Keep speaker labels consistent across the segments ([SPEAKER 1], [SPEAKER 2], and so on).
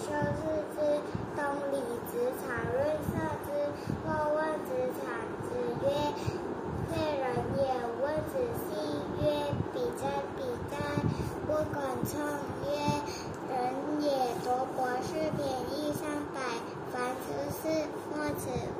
[SPEAKER 1] 秋视之东里，子产润色之。若问子产，子曰：“贵人也。”问子息曰：“比哉，比哉！”不敢称曰：“人也。”夺博士便宜三百，凡之事莫此。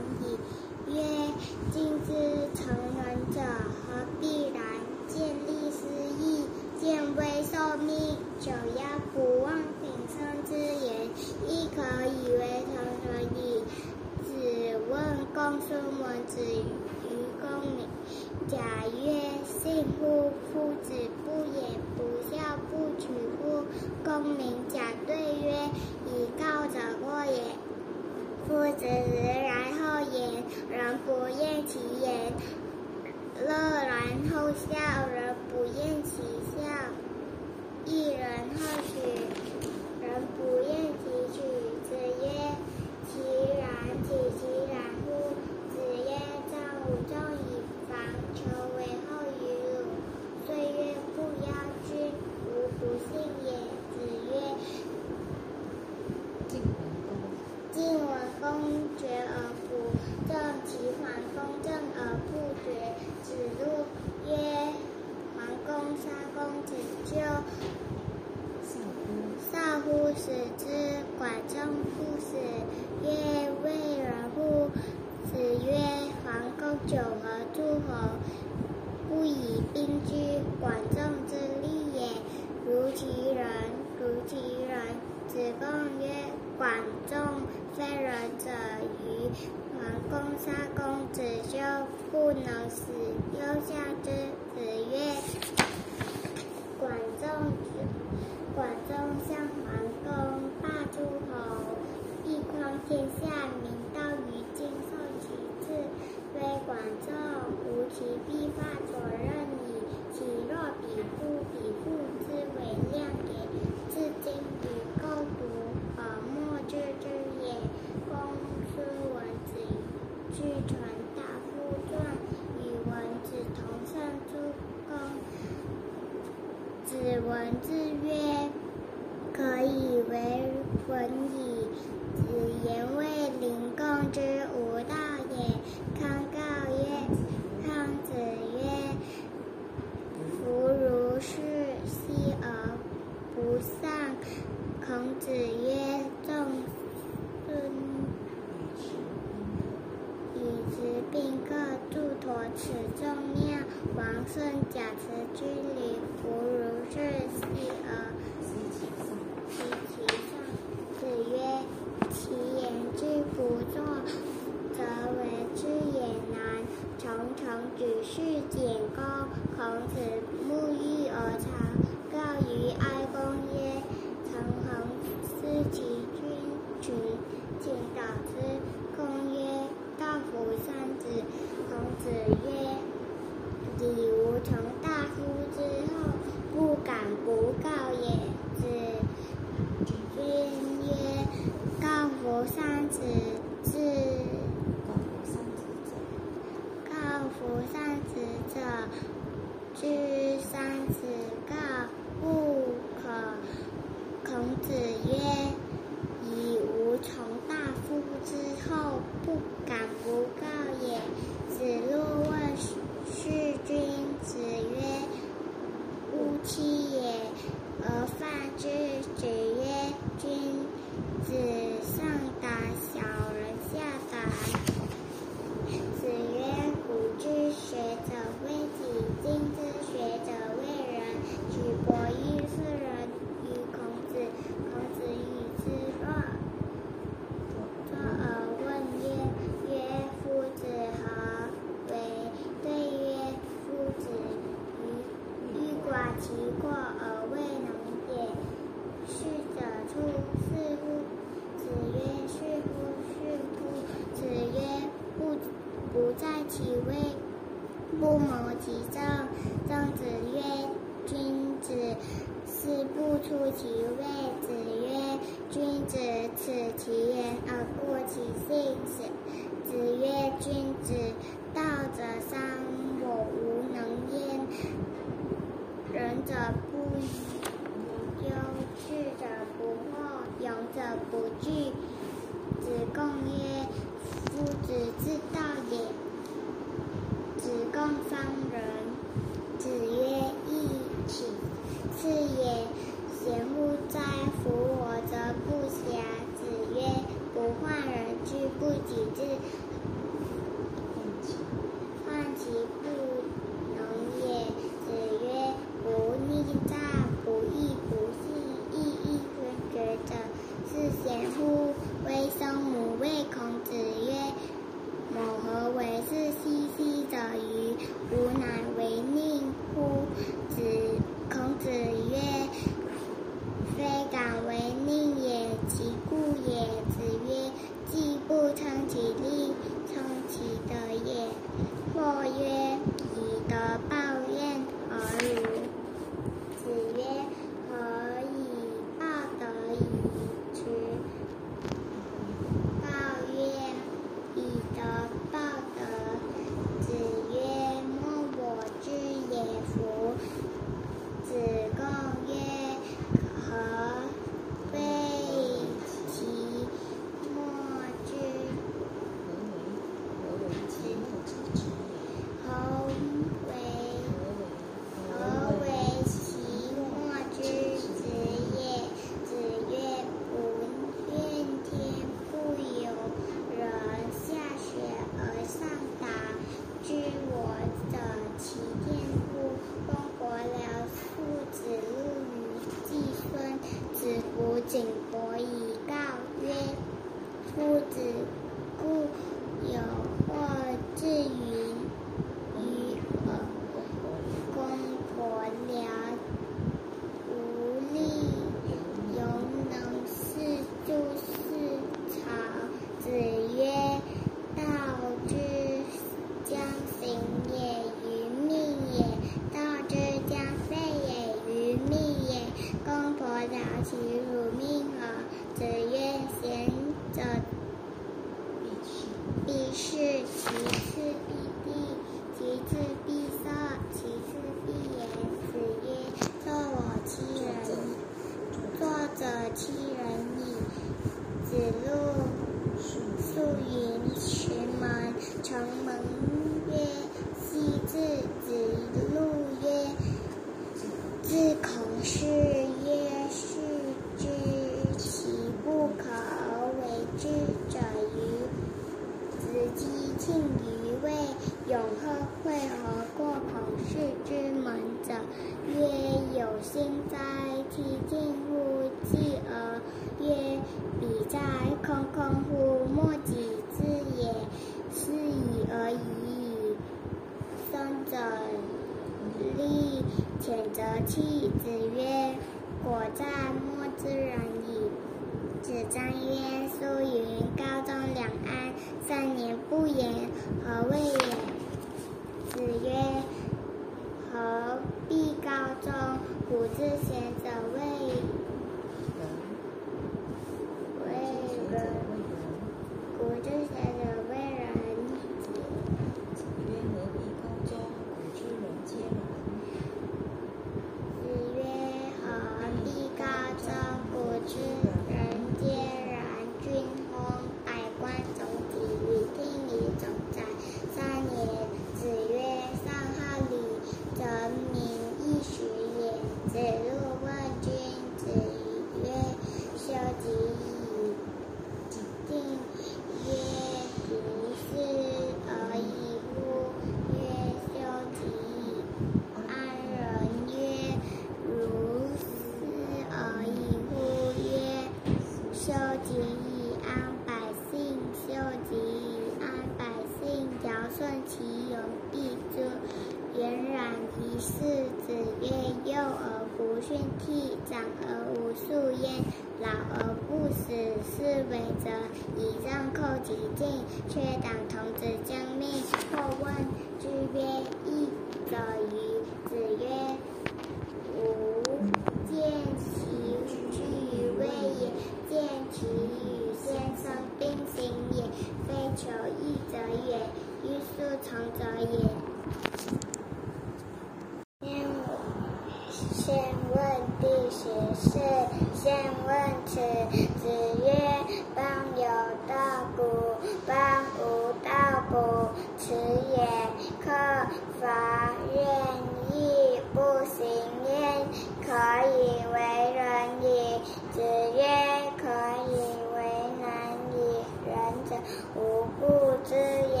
[SPEAKER 1] 仁者，无不知也。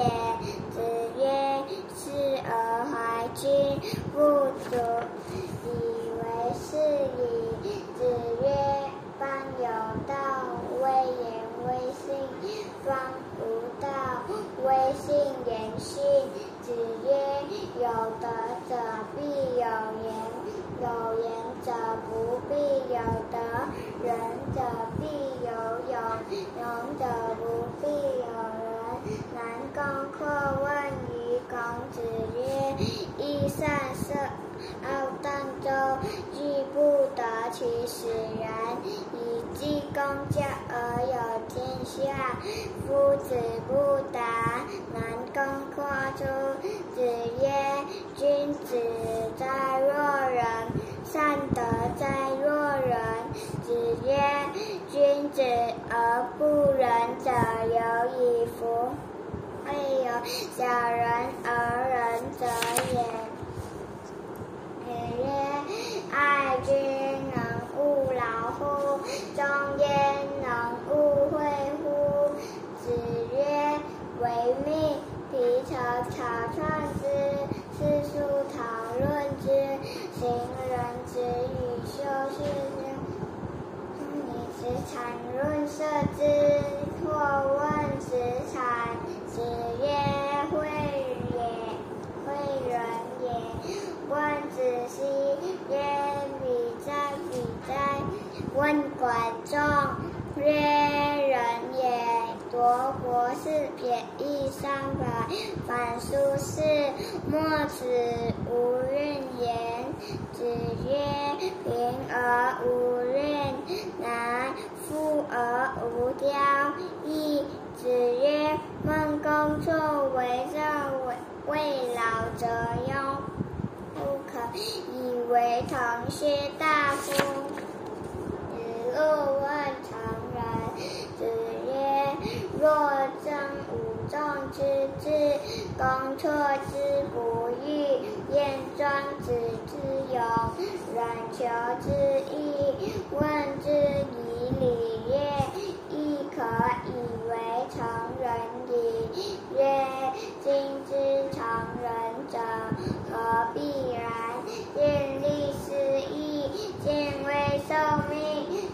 [SPEAKER 1] 子曰：视而怀之，不足以为是矣。子曰：邦有道，威言威信；邦无道，威信言信。子曰：有德者必有言，有言者不必有德；仁者必有勇，勇者不必有仁。南宫括问于孔子曰：“益善射傲荡周，居不得其使然，以济公家而有天下。”夫子不达。南宫括出。子曰：“君子在若人，善德在若人。”子曰：“君子而不仁者有矣夫！未有小人而仁者也。”子曰：“爱君能勿劳乎？忠焉能勿惠乎？”子曰：“唯命。”皮草草创之，四书讨论之，行人子与修饰之，以子产论色之。或问子产，子曰：惠也，惠人也。问子西曰：比哉，比哉。问管仲曰：人也。夺国是贬义三百，反书是莫此无怨言。子曰：贫而无怨，难；富而无骄易。子曰：孟公作为政未老则忧，不可以为同薛大夫。子路问成人。子曰若争五仲之志，公错之不欲，晏庄子之勇，冉求之义，问之以礼乐，可以为成人矣。曰：今之成人者，何必然？见利思义，见微受命，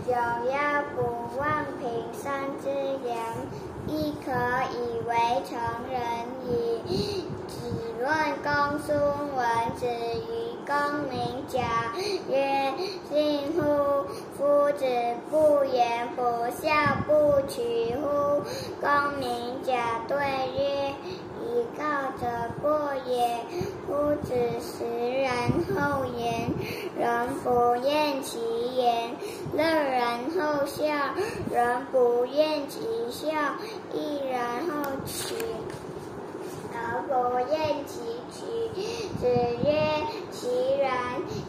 [SPEAKER 1] 九要不忘平生之言。亦可以为成人矣。子论公孙文子于公明贾曰：“信乎？夫子不言不孝，不取乎？”公明贾对曰：“以告者过也。夫子食然后言，人不厌其言；乐然后笑，人不厌其笑。亦然后取，而不厌其取。”子曰：“其然，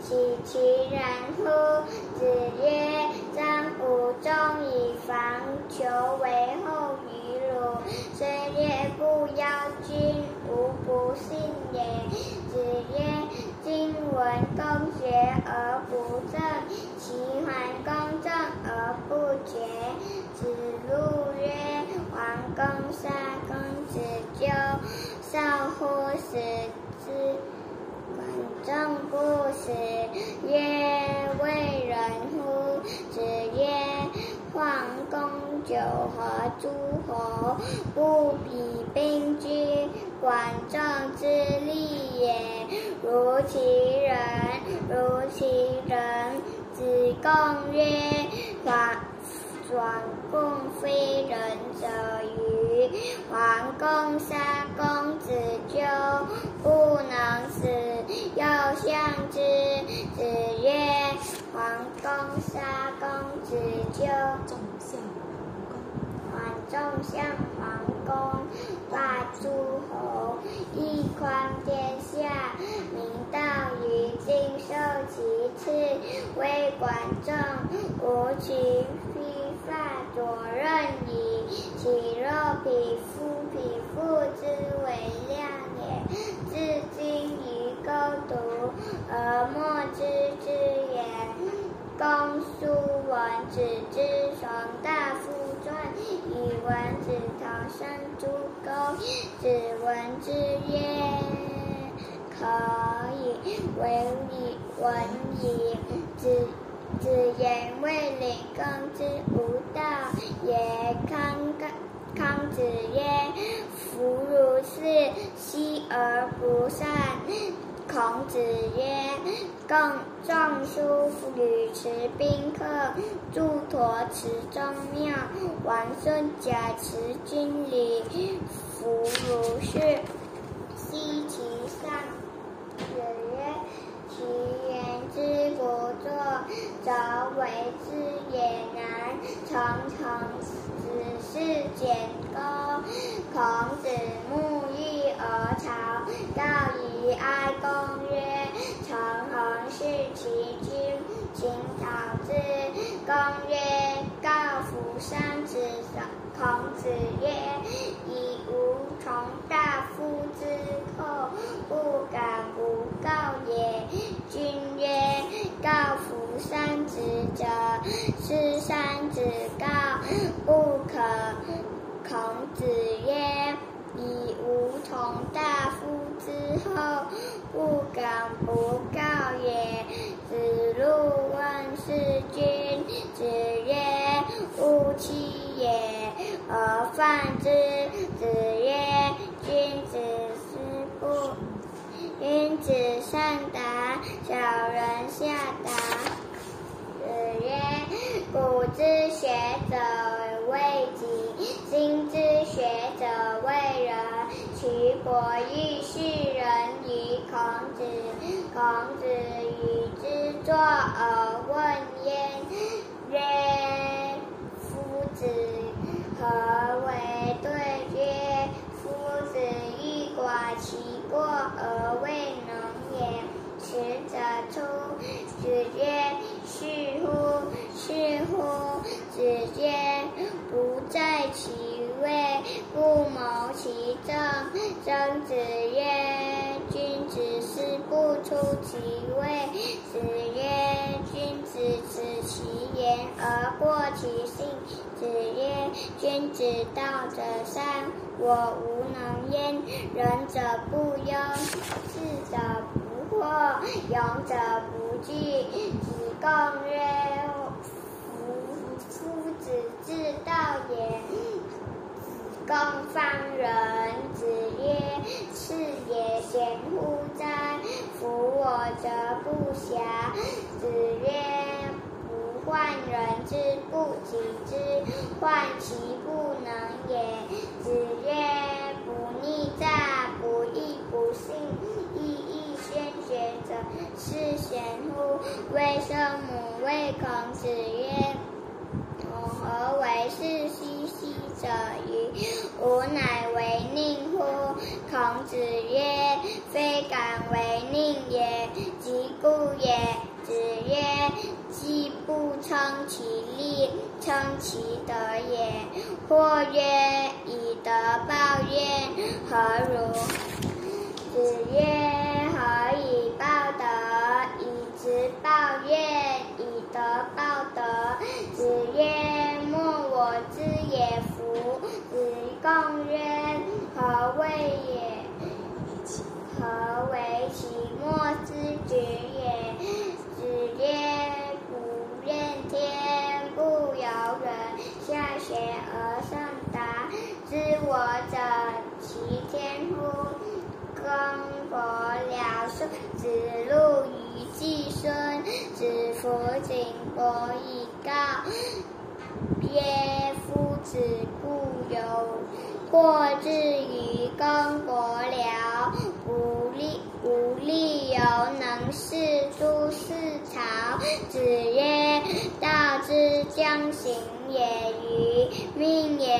[SPEAKER 1] 其其然乎？”子曰：“张武仲以防求为后于鲁，虽略不邀君，无不信也。”子曰：“今文公学而不正，其桓公正而不决。”子路曰：“桓公杀公子纠，少乎死之？管仲不死。”曰：“为人乎？”子曰：“桓公九合诸侯，不比兵居。管仲之利也，如其人，如其人。”子贡曰：“反转供非人者与？桓公杀公子纠，不能死，又相之。”子曰：“桓公杀公子纠，
[SPEAKER 2] 桓公。
[SPEAKER 1] 桓仲相桓公，霸诸侯，一匡天下，明道于今，受其次。为管仲，无其披发左衽矣。其肉匹夫，匹夫之为量也。至今于钩读，而莫知之也。公叔文子之从大夫传，以文子同生诸公。子文之曰：“可以。”闻以闻以。子子言：“未领，更之无道也。”康康康子曰：“夫如是，息而不善。”孔子曰：“更仲叔与持宾客，祝陀持中庙。王孙贾持军礼，弗如是。奚其上。”子曰：“其言之不作，则为之也难。常常子是简歌。”孔子沐浴而朝，告于哀公曰：“臣恒视其君，请讨之。”公曰：“告夫三子者。”孔子曰：“以吾从大夫之后，不敢不告也。”君曰：“告夫三子者，是三子告，不可。”孔子曰：“以吾从大夫之后，不敢不告也。”子路问是君，子曰：“勿欺也，而犯之。”子曰：“君子思不，君子善达，小人下达。”子曰：“古之学者为己，今之学者为人。齐伯玉是人于孔子，孔子与之坐而问焉，曰：“夫子何为对？”曰：“夫子欲寡其过而未能也。”使者出，子曰：“是乎！是乎！”子曰：“不在其位，不谋其政。”曾子曰：“君子思不出其位。”子曰：“君子耻其言而过其性。”子曰：“君子道者三，我无能焉。仁者不忧，智者或，勇者不惧。”子贡曰：“夫夫子之道也。”子贡方人。子曰：“是也，贤乎哉！夫我则不暇。”子曰：“不患人之不己知，患其不能也。”子曰：“不逆诈，不义不信，先学者，是贤乎？”为圣母谓孔子曰：“吾何为是兮兮者与？吾乃为佞乎？”孔子曰：“非敢为佞也，即故也。”子曰：“既不称其力，称其德也。”或曰：“以德报怨，何如？”子曰：“德报德。”子曰：“莫我之也夫！”子贡曰：“何谓也？何为其莫之举也？”子曰：“不怨天，不尤人。下学而上达，知我者，其天乎？”公伯僚叔子路于季孙，子服景伯以告曰：“夫子固有过之于公伯僚，无利无利由能事诸事朝。”子曰：“道之将行也与？命也。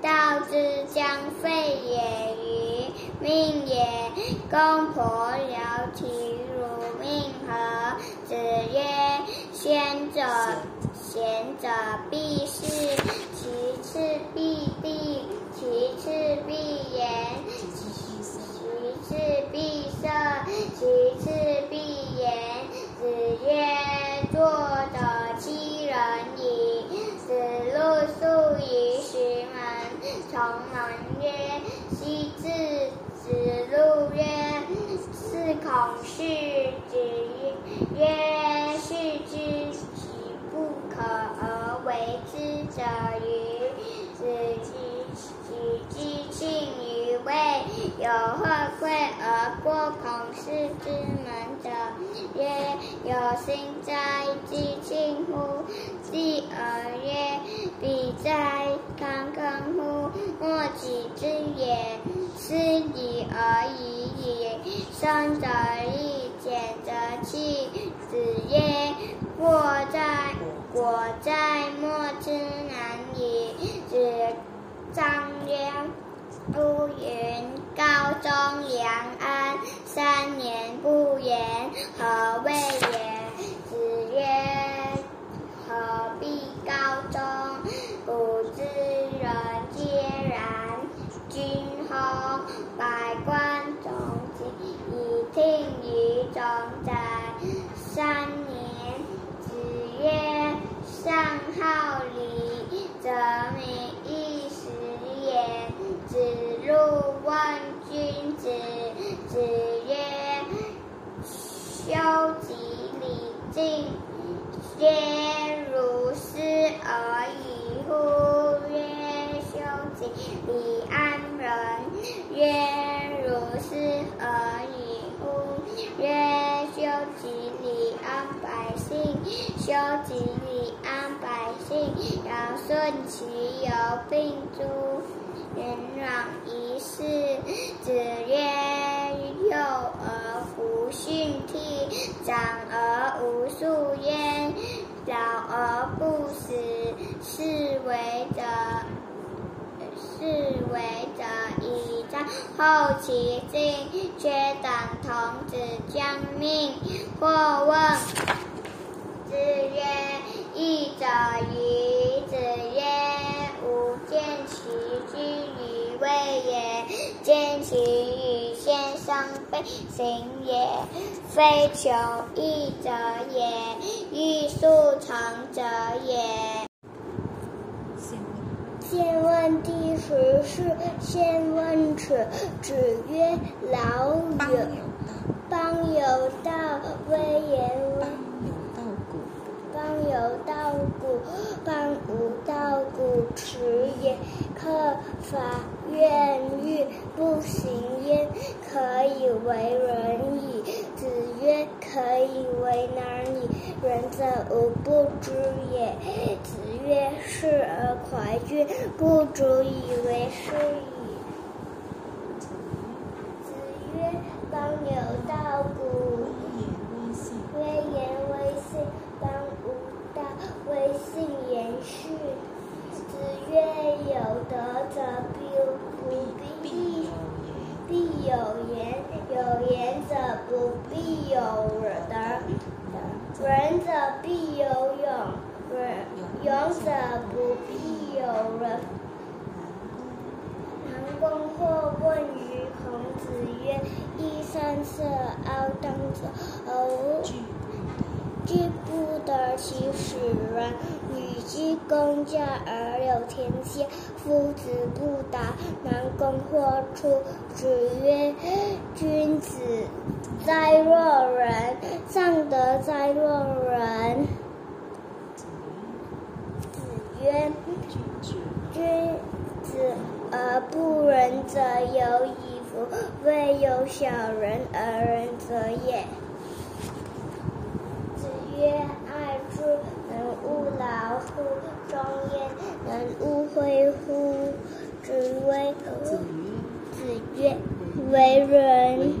[SPEAKER 1] 道之将废也与？命也。”公婆聊其如命何？子曰：先者贤者必是，其次必地，其次必言，其次必色，其次必言。子曰：作者七人矣。子路宿于石门，从门曰：昔至。子路曰：是孔氏。子曰：是之，其不可而为之者与？子己既庆于位，有何贵而过孔氏之门者？曰：有心哉，既庆乎！继而曰：彼哉，康康乎！莫己之也，斯已而已矣。生则立，减则弃。子曰：过在果在莫之难矣。子张曰：乌云高中良安，三年不言，何谓也？子曰：何必高中？古之人皆然。君后百官总以听于总宰三年。后其进，却等童子将命。或问子曰：“义者与？”子曰：“吾见其居于位也，见其与先生非行也，非求义者也，欲速成者也。”先问第十事，先问耻。子曰：“老
[SPEAKER 2] 邦
[SPEAKER 1] 有
[SPEAKER 2] 有道，
[SPEAKER 1] 邦有道，威严威
[SPEAKER 2] 邦有道谷，
[SPEAKER 1] 邦，无道谷。耻也。克伐怨欲，不行焉，可以为人矣。子曰：可以为难矣。仁者无不知也。子曰：士而怀君，不足以为师矣。子曰：邦有道古。
[SPEAKER 2] 威严，微，信
[SPEAKER 1] 严序。子曰：有德者必不
[SPEAKER 2] 必
[SPEAKER 1] 必
[SPEAKER 2] 有
[SPEAKER 1] 必有言，有言者不必有德，仁者必有勇，仁勇者不必有仁。南宫或问于孔子曰：“衣三色，翱当者，而居不得其使然。与之公家而有天下。夫子不达。南宫或出。子曰：“君子哉若人！上德哉若人！”子曰：“，君子而不仁者有矣夫！未有小人而仁者也。”曰：“爱之，能勿劳乎？忠焉，能勿挥乎？”子谓
[SPEAKER 2] 子曰：：“
[SPEAKER 1] 为人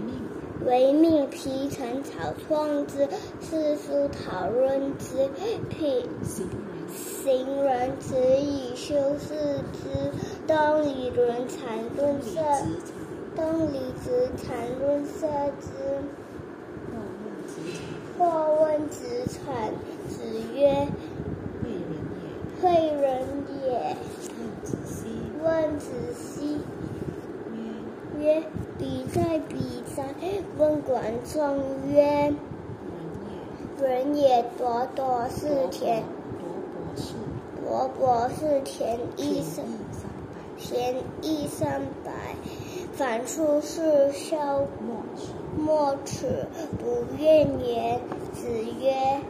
[SPEAKER 2] 为命，
[SPEAKER 1] 皮陈草创之，世书讨论之，品
[SPEAKER 2] 行人
[SPEAKER 1] 子以修饰之，东以伦产论色，
[SPEAKER 2] 直
[SPEAKER 1] 东离子产润色之。
[SPEAKER 2] 或问子产。
[SPEAKER 1] 子，曰：
[SPEAKER 2] 贵人也。
[SPEAKER 1] 惠人也。
[SPEAKER 2] 问子兮。
[SPEAKER 1] 问子兮，
[SPEAKER 2] 曰：
[SPEAKER 1] 曰：彼在彼在。问管仲曰：
[SPEAKER 2] 人也。
[SPEAKER 1] 人也，夺夺是田，
[SPEAKER 2] 夺博士。
[SPEAKER 1] 夺博是田一三
[SPEAKER 2] 百。
[SPEAKER 1] 田一三百。反出是孝
[SPEAKER 2] 莫耻。
[SPEAKER 1] 不怨言。子曰：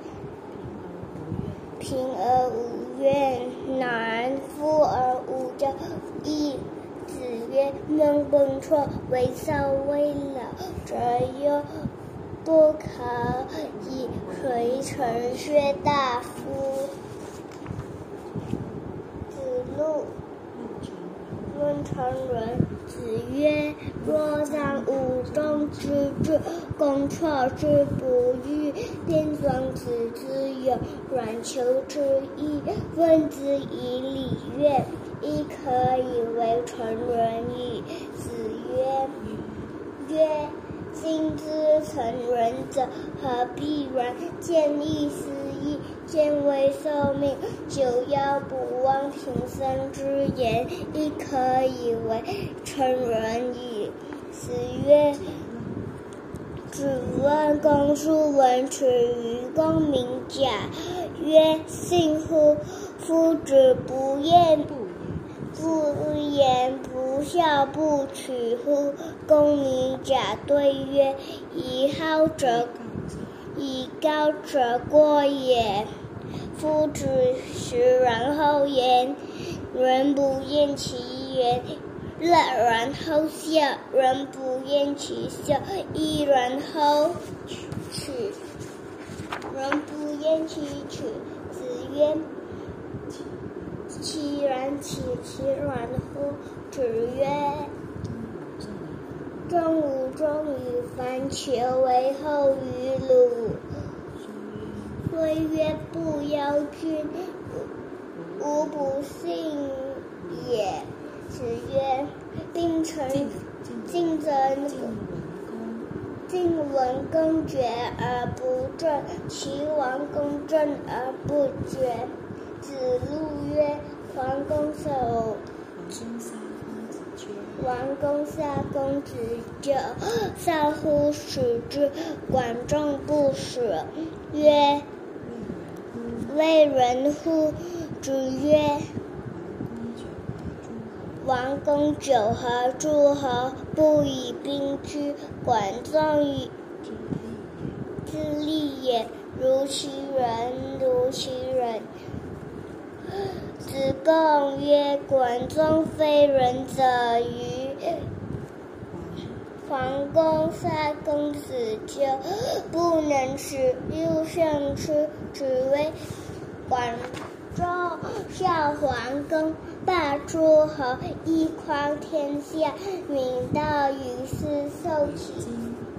[SPEAKER 2] 贫而无怨。
[SPEAKER 1] 贫而无怨，难。富而无骄，易。子曰：孟公错为少未老，则忧不可以随陈薛大夫。子路
[SPEAKER 2] 问成人。
[SPEAKER 1] 子曰：若让吾中之志，公错之不欲，便庄子之有，软求之意。问之以礼乐，亦可以为成人矣。子曰：曰今之成人者，何必然？见异思义，见微受命，久要不忘平生之言，亦可以为成人矣。子曰：子问公叔文耻于公明甲，曰：信乎？夫子不言
[SPEAKER 2] 不言。
[SPEAKER 1] 不言不孝，不取乎？公明甲对曰：以好者。以高者过也。夫子实然后言，人不厌其言；乐然后笑，人不厌其笑；亦然后取，人不厌其取。子曰：其然其其然乎？子曰：
[SPEAKER 2] 仲武仲以
[SPEAKER 1] 仲武仲以反，求为后于鲁。
[SPEAKER 2] 说曰：
[SPEAKER 1] 不邀君，吾不信也。子曰：并臣
[SPEAKER 2] 晋
[SPEAKER 1] 竞争
[SPEAKER 2] 晋文公。
[SPEAKER 1] 晋文公决而不正，齐王公正而不决。子路曰：桓公守
[SPEAKER 2] 王公杀公子纠。
[SPEAKER 1] 少乎使之。管仲不使，曰：
[SPEAKER 2] 为人乎？
[SPEAKER 1] 子曰：
[SPEAKER 2] 王公九合诸
[SPEAKER 1] 侯，不以兵居。管仲以
[SPEAKER 2] 之利。也，
[SPEAKER 1] 如其人，如其人。子贡曰：管仲非人者与？桓公杀公子纠，不能使六相出。子为管仲效桓公，霸诸侯，一匡天下，民道于斯受其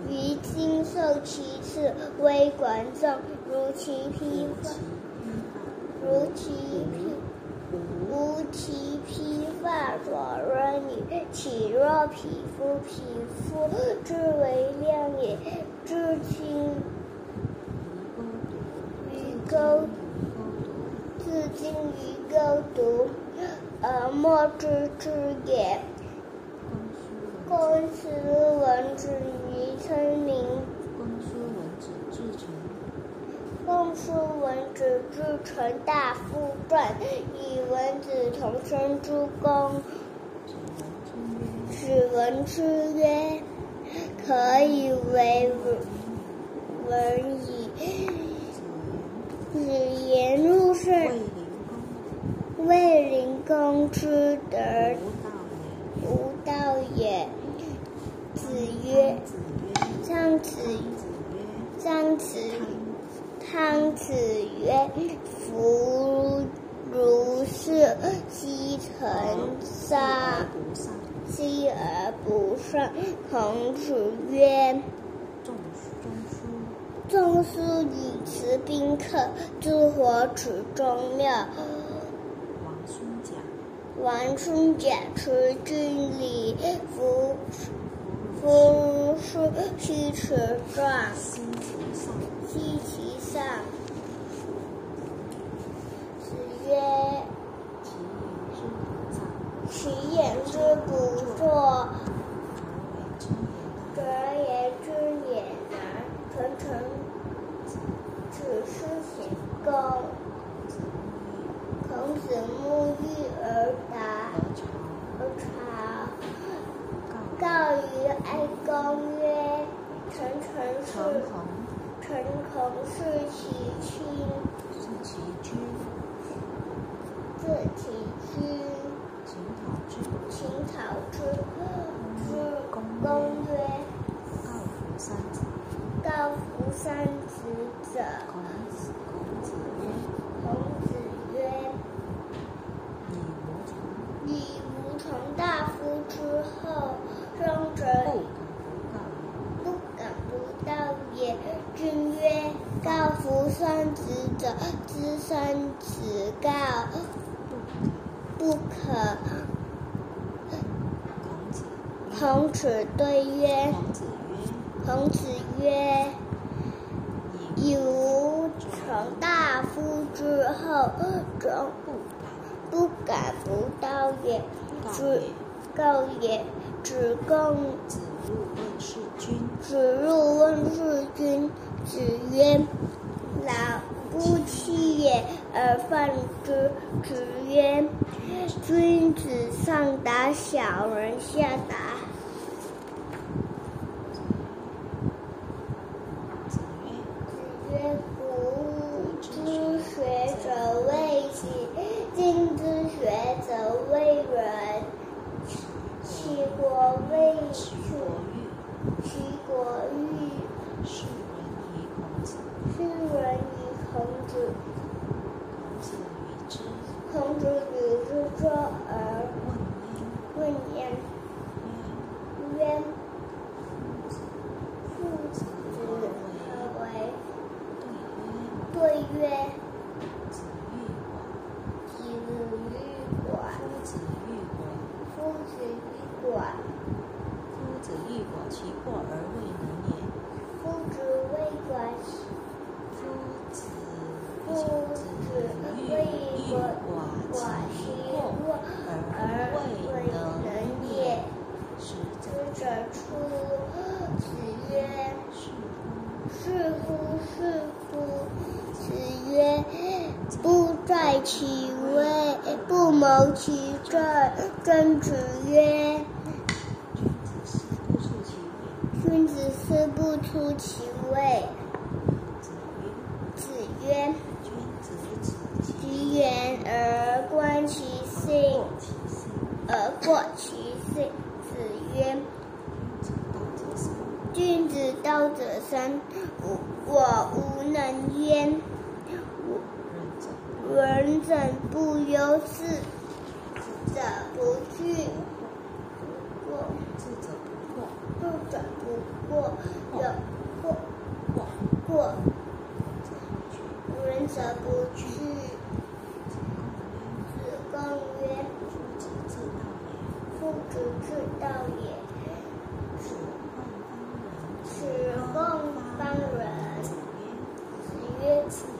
[SPEAKER 1] 于今受其次，为管仲，如其披，如其披。吾其披发左衽矣，岂若匹夫？匹夫之为量也，至亲于沟，至今于沟渎，而莫知之也。
[SPEAKER 2] 公
[SPEAKER 1] 公叔文子于村民，
[SPEAKER 2] 公叔文子至
[SPEAKER 1] 成大夫传，以文子同生诸公。
[SPEAKER 2] 子闻之曰：：“
[SPEAKER 1] 可以为文矣。”子言入
[SPEAKER 2] 卫
[SPEAKER 1] 圣，
[SPEAKER 2] 灵公。
[SPEAKER 1] 卫灵公之德
[SPEAKER 2] 无道也。
[SPEAKER 1] 子曰
[SPEAKER 2] 子曰：“
[SPEAKER 1] 张子
[SPEAKER 2] 曰：
[SPEAKER 1] 张子汤子曰：“夫如是，希成杀，
[SPEAKER 2] 不上。
[SPEAKER 1] 希而不上。”孔子曰
[SPEAKER 2] 仲中书。：“
[SPEAKER 1] 仲叔以辞宾客，诸侯取中庙。
[SPEAKER 2] 王孙贾。
[SPEAKER 1] 王孙贾持军礼，服风是西池状，
[SPEAKER 2] 心其上，
[SPEAKER 1] 西其上。子曰
[SPEAKER 2] 其言之不
[SPEAKER 1] 其言之，不作，则言之也难。臣臣子思贤恭。孔子沐浴而达，而朝。
[SPEAKER 2] 告
[SPEAKER 1] 告于哀公曰：“臣臣是臣孔是其亲，
[SPEAKER 2] 是其君，
[SPEAKER 1] 自其君。
[SPEAKER 2] 秦讨之。
[SPEAKER 1] 秦讨之。之公曰：
[SPEAKER 2] 告夫三子。
[SPEAKER 1] 告夫三子者，
[SPEAKER 2] 孔子孔子曰：
[SPEAKER 1] 孔子曰：
[SPEAKER 2] 以无从，
[SPEAKER 1] 以吾从大夫之后，生者
[SPEAKER 2] 不敢不告也。
[SPEAKER 1] 不敢不道也。君曰：告夫三子者，知三子告，不可。
[SPEAKER 2] 孔子
[SPEAKER 1] 孔子对曰：
[SPEAKER 2] 孔子曰：
[SPEAKER 1] 孔子曰。
[SPEAKER 2] 以
[SPEAKER 1] 以吾成大夫之后，终
[SPEAKER 2] 不敢
[SPEAKER 1] 不道也。
[SPEAKER 2] 子。
[SPEAKER 1] 告也。子贡
[SPEAKER 2] 子路问事君。
[SPEAKER 1] 子路问事君。子曰：“老不欺也而犯之。”子曰：“君子上达，小人下达。
[SPEAKER 2] 子曰：”
[SPEAKER 1] 子曰：“古之学者今之学者为人。齐国为
[SPEAKER 2] 其
[SPEAKER 1] 取，
[SPEAKER 2] 国欲
[SPEAKER 1] 其国欲
[SPEAKER 2] 是人以孔子。
[SPEAKER 1] 是人以孔子。
[SPEAKER 2] 孔子与之
[SPEAKER 1] 孔子与之作而
[SPEAKER 2] 问焉。
[SPEAKER 1] 问焉，
[SPEAKER 2] 曰：
[SPEAKER 1] 曰：“父子
[SPEAKER 2] 何为？
[SPEAKER 1] 何为
[SPEAKER 2] 对曰：。子欲管，夫子欲管，
[SPEAKER 1] 夫子欲管，
[SPEAKER 2] 夫子欲管其过而未能也。
[SPEAKER 1] 夫子未管其
[SPEAKER 2] 夫子
[SPEAKER 1] 夫子
[SPEAKER 2] 欲
[SPEAKER 1] 未
[SPEAKER 2] 欲
[SPEAKER 1] 管
[SPEAKER 2] 管
[SPEAKER 1] 管
[SPEAKER 2] 其过而未能也。使者
[SPEAKER 1] 出。子曰：“
[SPEAKER 2] 是乎？
[SPEAKER 1] 是乎是乎？”子曰：“不在其位，不谋其政。”曾子曰
[SPEAKER 2] 君子思不出其。：“
[SPEAKER 1] 位。
[SPEAKER 2] 子曰：子子：“其
[SPEAKER 1] 言而观其性，
[SPEAKER 2] 其性。
[SPEAKER 1] 而过其性。”子曰
[SPEAKER 2] 君子道者三：：“
[SPEAKER 1] 君子道者三，我无能焉。
[SPEAKER 2] 仁者
[SPEAKER 1] 人者不忧，事者不惧，过
[SPEAKER 2] 智者不惑。
[SPEAKER 1] 不者不过，有过
[SPEAKER 2] 惑
[SPEAKER 1] 过，
[SPEAKER 2] 者不惧。
[SPEAKER 1] 人者不惧。子贡曰：
[SPEAKER 2] 夫子之道也。
[SPEAKER 1] 子之道也，
[SPEAKER 2] 使
[SPEAKER 1] 使
[SPEAKER 2] 万
[SPEAKER 1] 万方人。
[SPEAKER 2] 子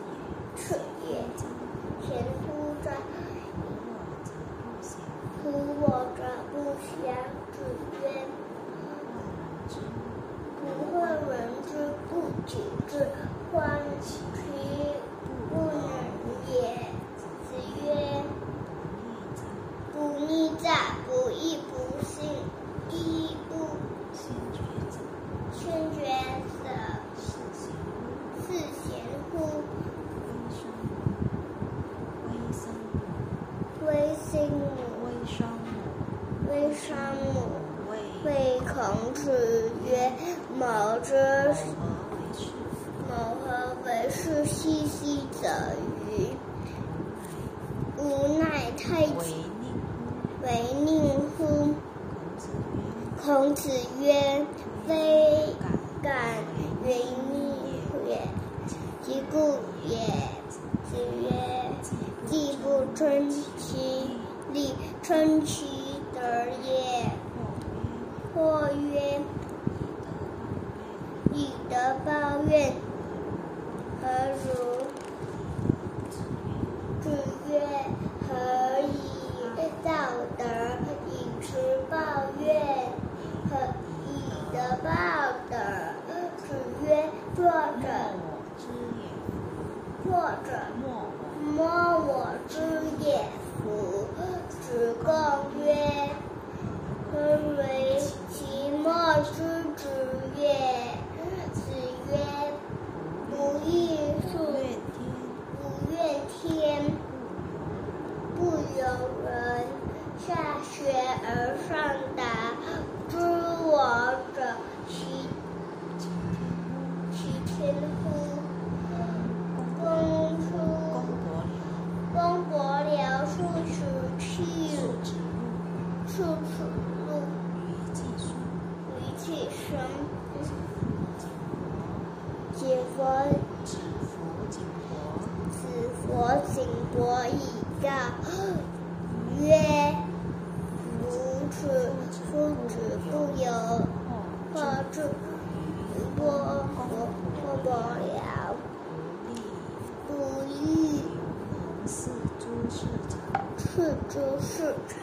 [SPEAKER 2] 朱
[SPEAKER 1] 市长。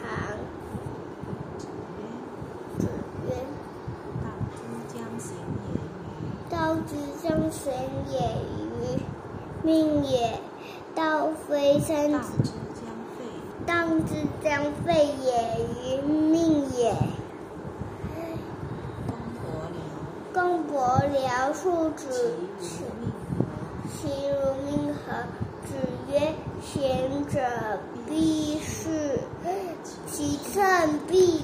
[SPEAKER 1] 子曰：
[SPEAKER 2] 道之将行也与。
[SPEAKER 1] 道之将行也与。命也，道非三子。
[SPEAKER 2] 道之将废。
[SPEAKER 1] 道之将废也与命也。
[SPEAKER 2] 公伯僚。
[SPEAKER 1] 公伯僚庶子。
[SPEAKER 2] 其如命何？
[SPEAKER 1] 子曰：贤者必。几寸碧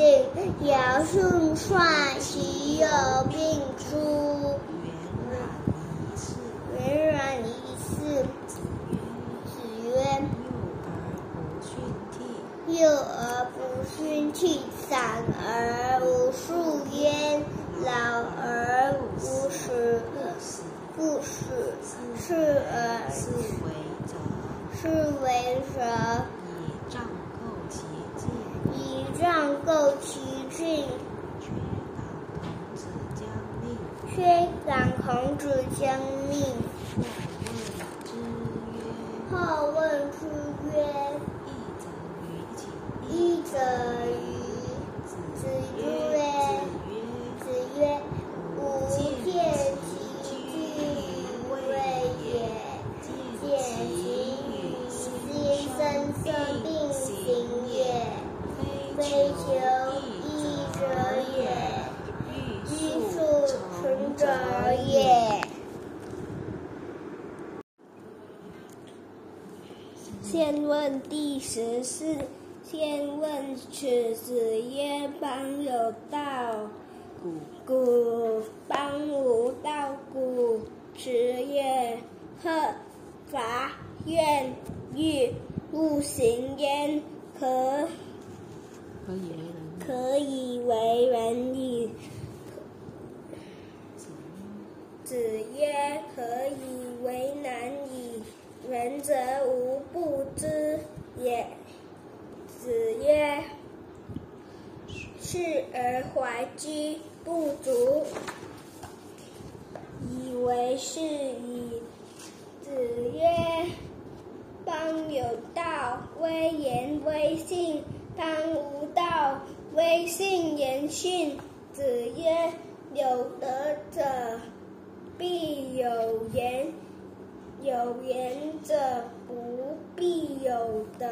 [SPEAKER 1] 尧舜舜其有
[SPEAKER 2] 并出曰
[SPEAKER 1] 远离寺曰
[SPEAKER 2] 子
[SPEAKER 1] 曰
[SPEAKER 2] 幼而不训
[SPEAKER 1] 幼而不训其长而无数焉老而无食，不死事是而
[SPEAKER 2] 不为杂
[SPEAKER 1] 是为
[SPEAKER 2] 子将令，好问之曰，
[SPEAKER 1] 好问之曰，
[SPEAKER 2] 一则于己，
[SPEAKER 1] 一则于。
[SPEAKER 3] 先问第十四，先问此子曰：邦有道，
[SPEAKER 2] 古，
[SPEAKER 3] 邦无道。古，此曰：赫伐怨欲不行焉。可
[SPEAKER 2] 可以为人
[SPEAKER 3] 矣。
[SPEAKER 2] 子
[SPEAKER 3] 曰：可以为难矣。仁者无不知也。”子曰：“视而怀之不足，以为是矣。”子曰：“邦有道，威严威信；邦无道，威信严训。”子曰：“有德者必有言，有言者不必有德。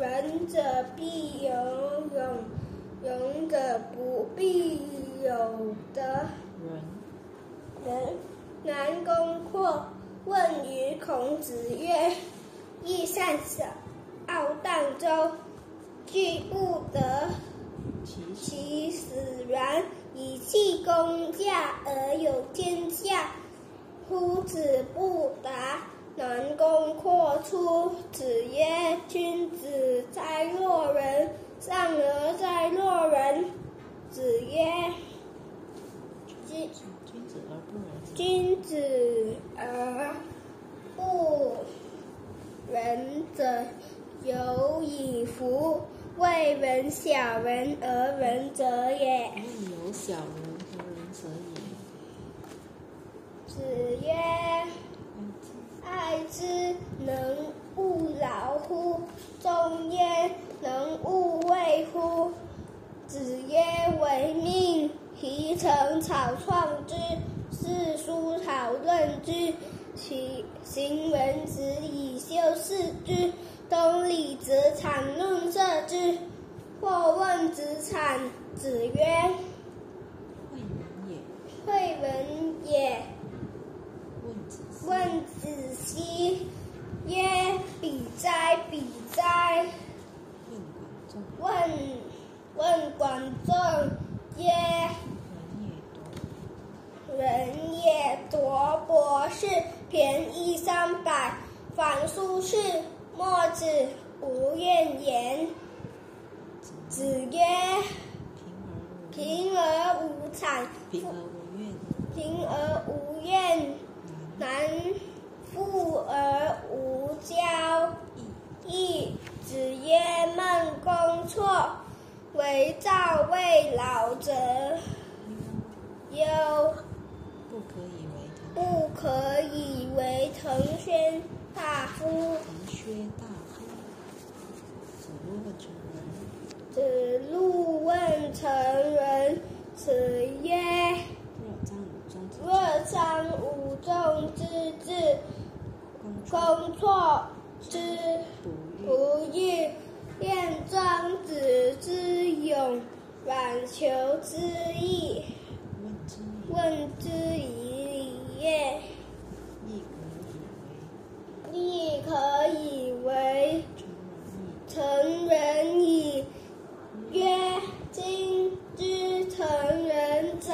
[SPEAKER 2] 仁者
[SPEAKER 3] 必有勇，勇者不必有德。
[SPEAKER 2] 仁
[SPEAKER 3] 人南宫阔问于孔子曰：“益善小，傲荡周，居不得。
[SPEAKER 2] 其
[SPEAKER 3] 其死然，以弃公价而有天下。”夫子不达。南宫阔出，子曰：“君子哉若人！上而哉若人！”子曰：“君
[SPEAKER 2] 君子而不仁。
[SPEAKER 3] 君子而不仁者，有以夫。为人小人而仁者也。”
[SPEAKER 2] 有小人和仁者也。
[SPEAKER 3] 子曰：“爱之，能勿劳乎？中焉，能勿畏乎？”子曰：“为命其成草创之，四书讨论之，其行文子以修饰之，东礼子产论色之。或问子产，子曰：“
[SPEAKER 2] 惠文也。
[SPEAKER 3] 惠文也。”
[SPEAKER 2] 问子
[SPEAKER 3] 兮曰：“比哉，比哉！”
[SPEAKER 2] 问。
[SPEAKER 3] 问管仲曰
[SPEAKER 2] 人也多。：“
[SPEAKER 3] 人也夺博士，便宜三百，反苏轼、墨子，无怨言。”子曰
[SPEAKER 2] 平而。：“
[SPEAKER 3] 贫而无谄，
[SPEAKER 2] 平而无怨。
[SPEAKER 3] 贫而无怨，
[SPEAKER 2] 难
[SPEAKER 3] 难富而无骄。”
[SPEAKER 2] 易。
[SPEAKER 3] 亦子曰：“孟公错，为赵魏老者忧，
[SPEAKER 2] 不可以为腾。
[SPEAKER 3] 不可以为腾轩大夫。
[SPEAKER 2] 腾薛大夫。子路问成人。”
[SPEAKER 3] 子路问成人，子曰
[SPEAKER 2] 若张武中之
[SPEAKER 3] 若张武仲之治，
[SPEAKER 2] 公
[SPEAKER 3] 公错之
[SPEAKER 2] 不
[SPEAKER 3] 欲，愿庄子之勇，宛求之义。
[SPEAKER 2] 问之以
[SPEAKER 3] 礼乐，
[SPEAKER 2] 亦可以为。
[SPEAKER 3] 成人矣。曰：今之成人者，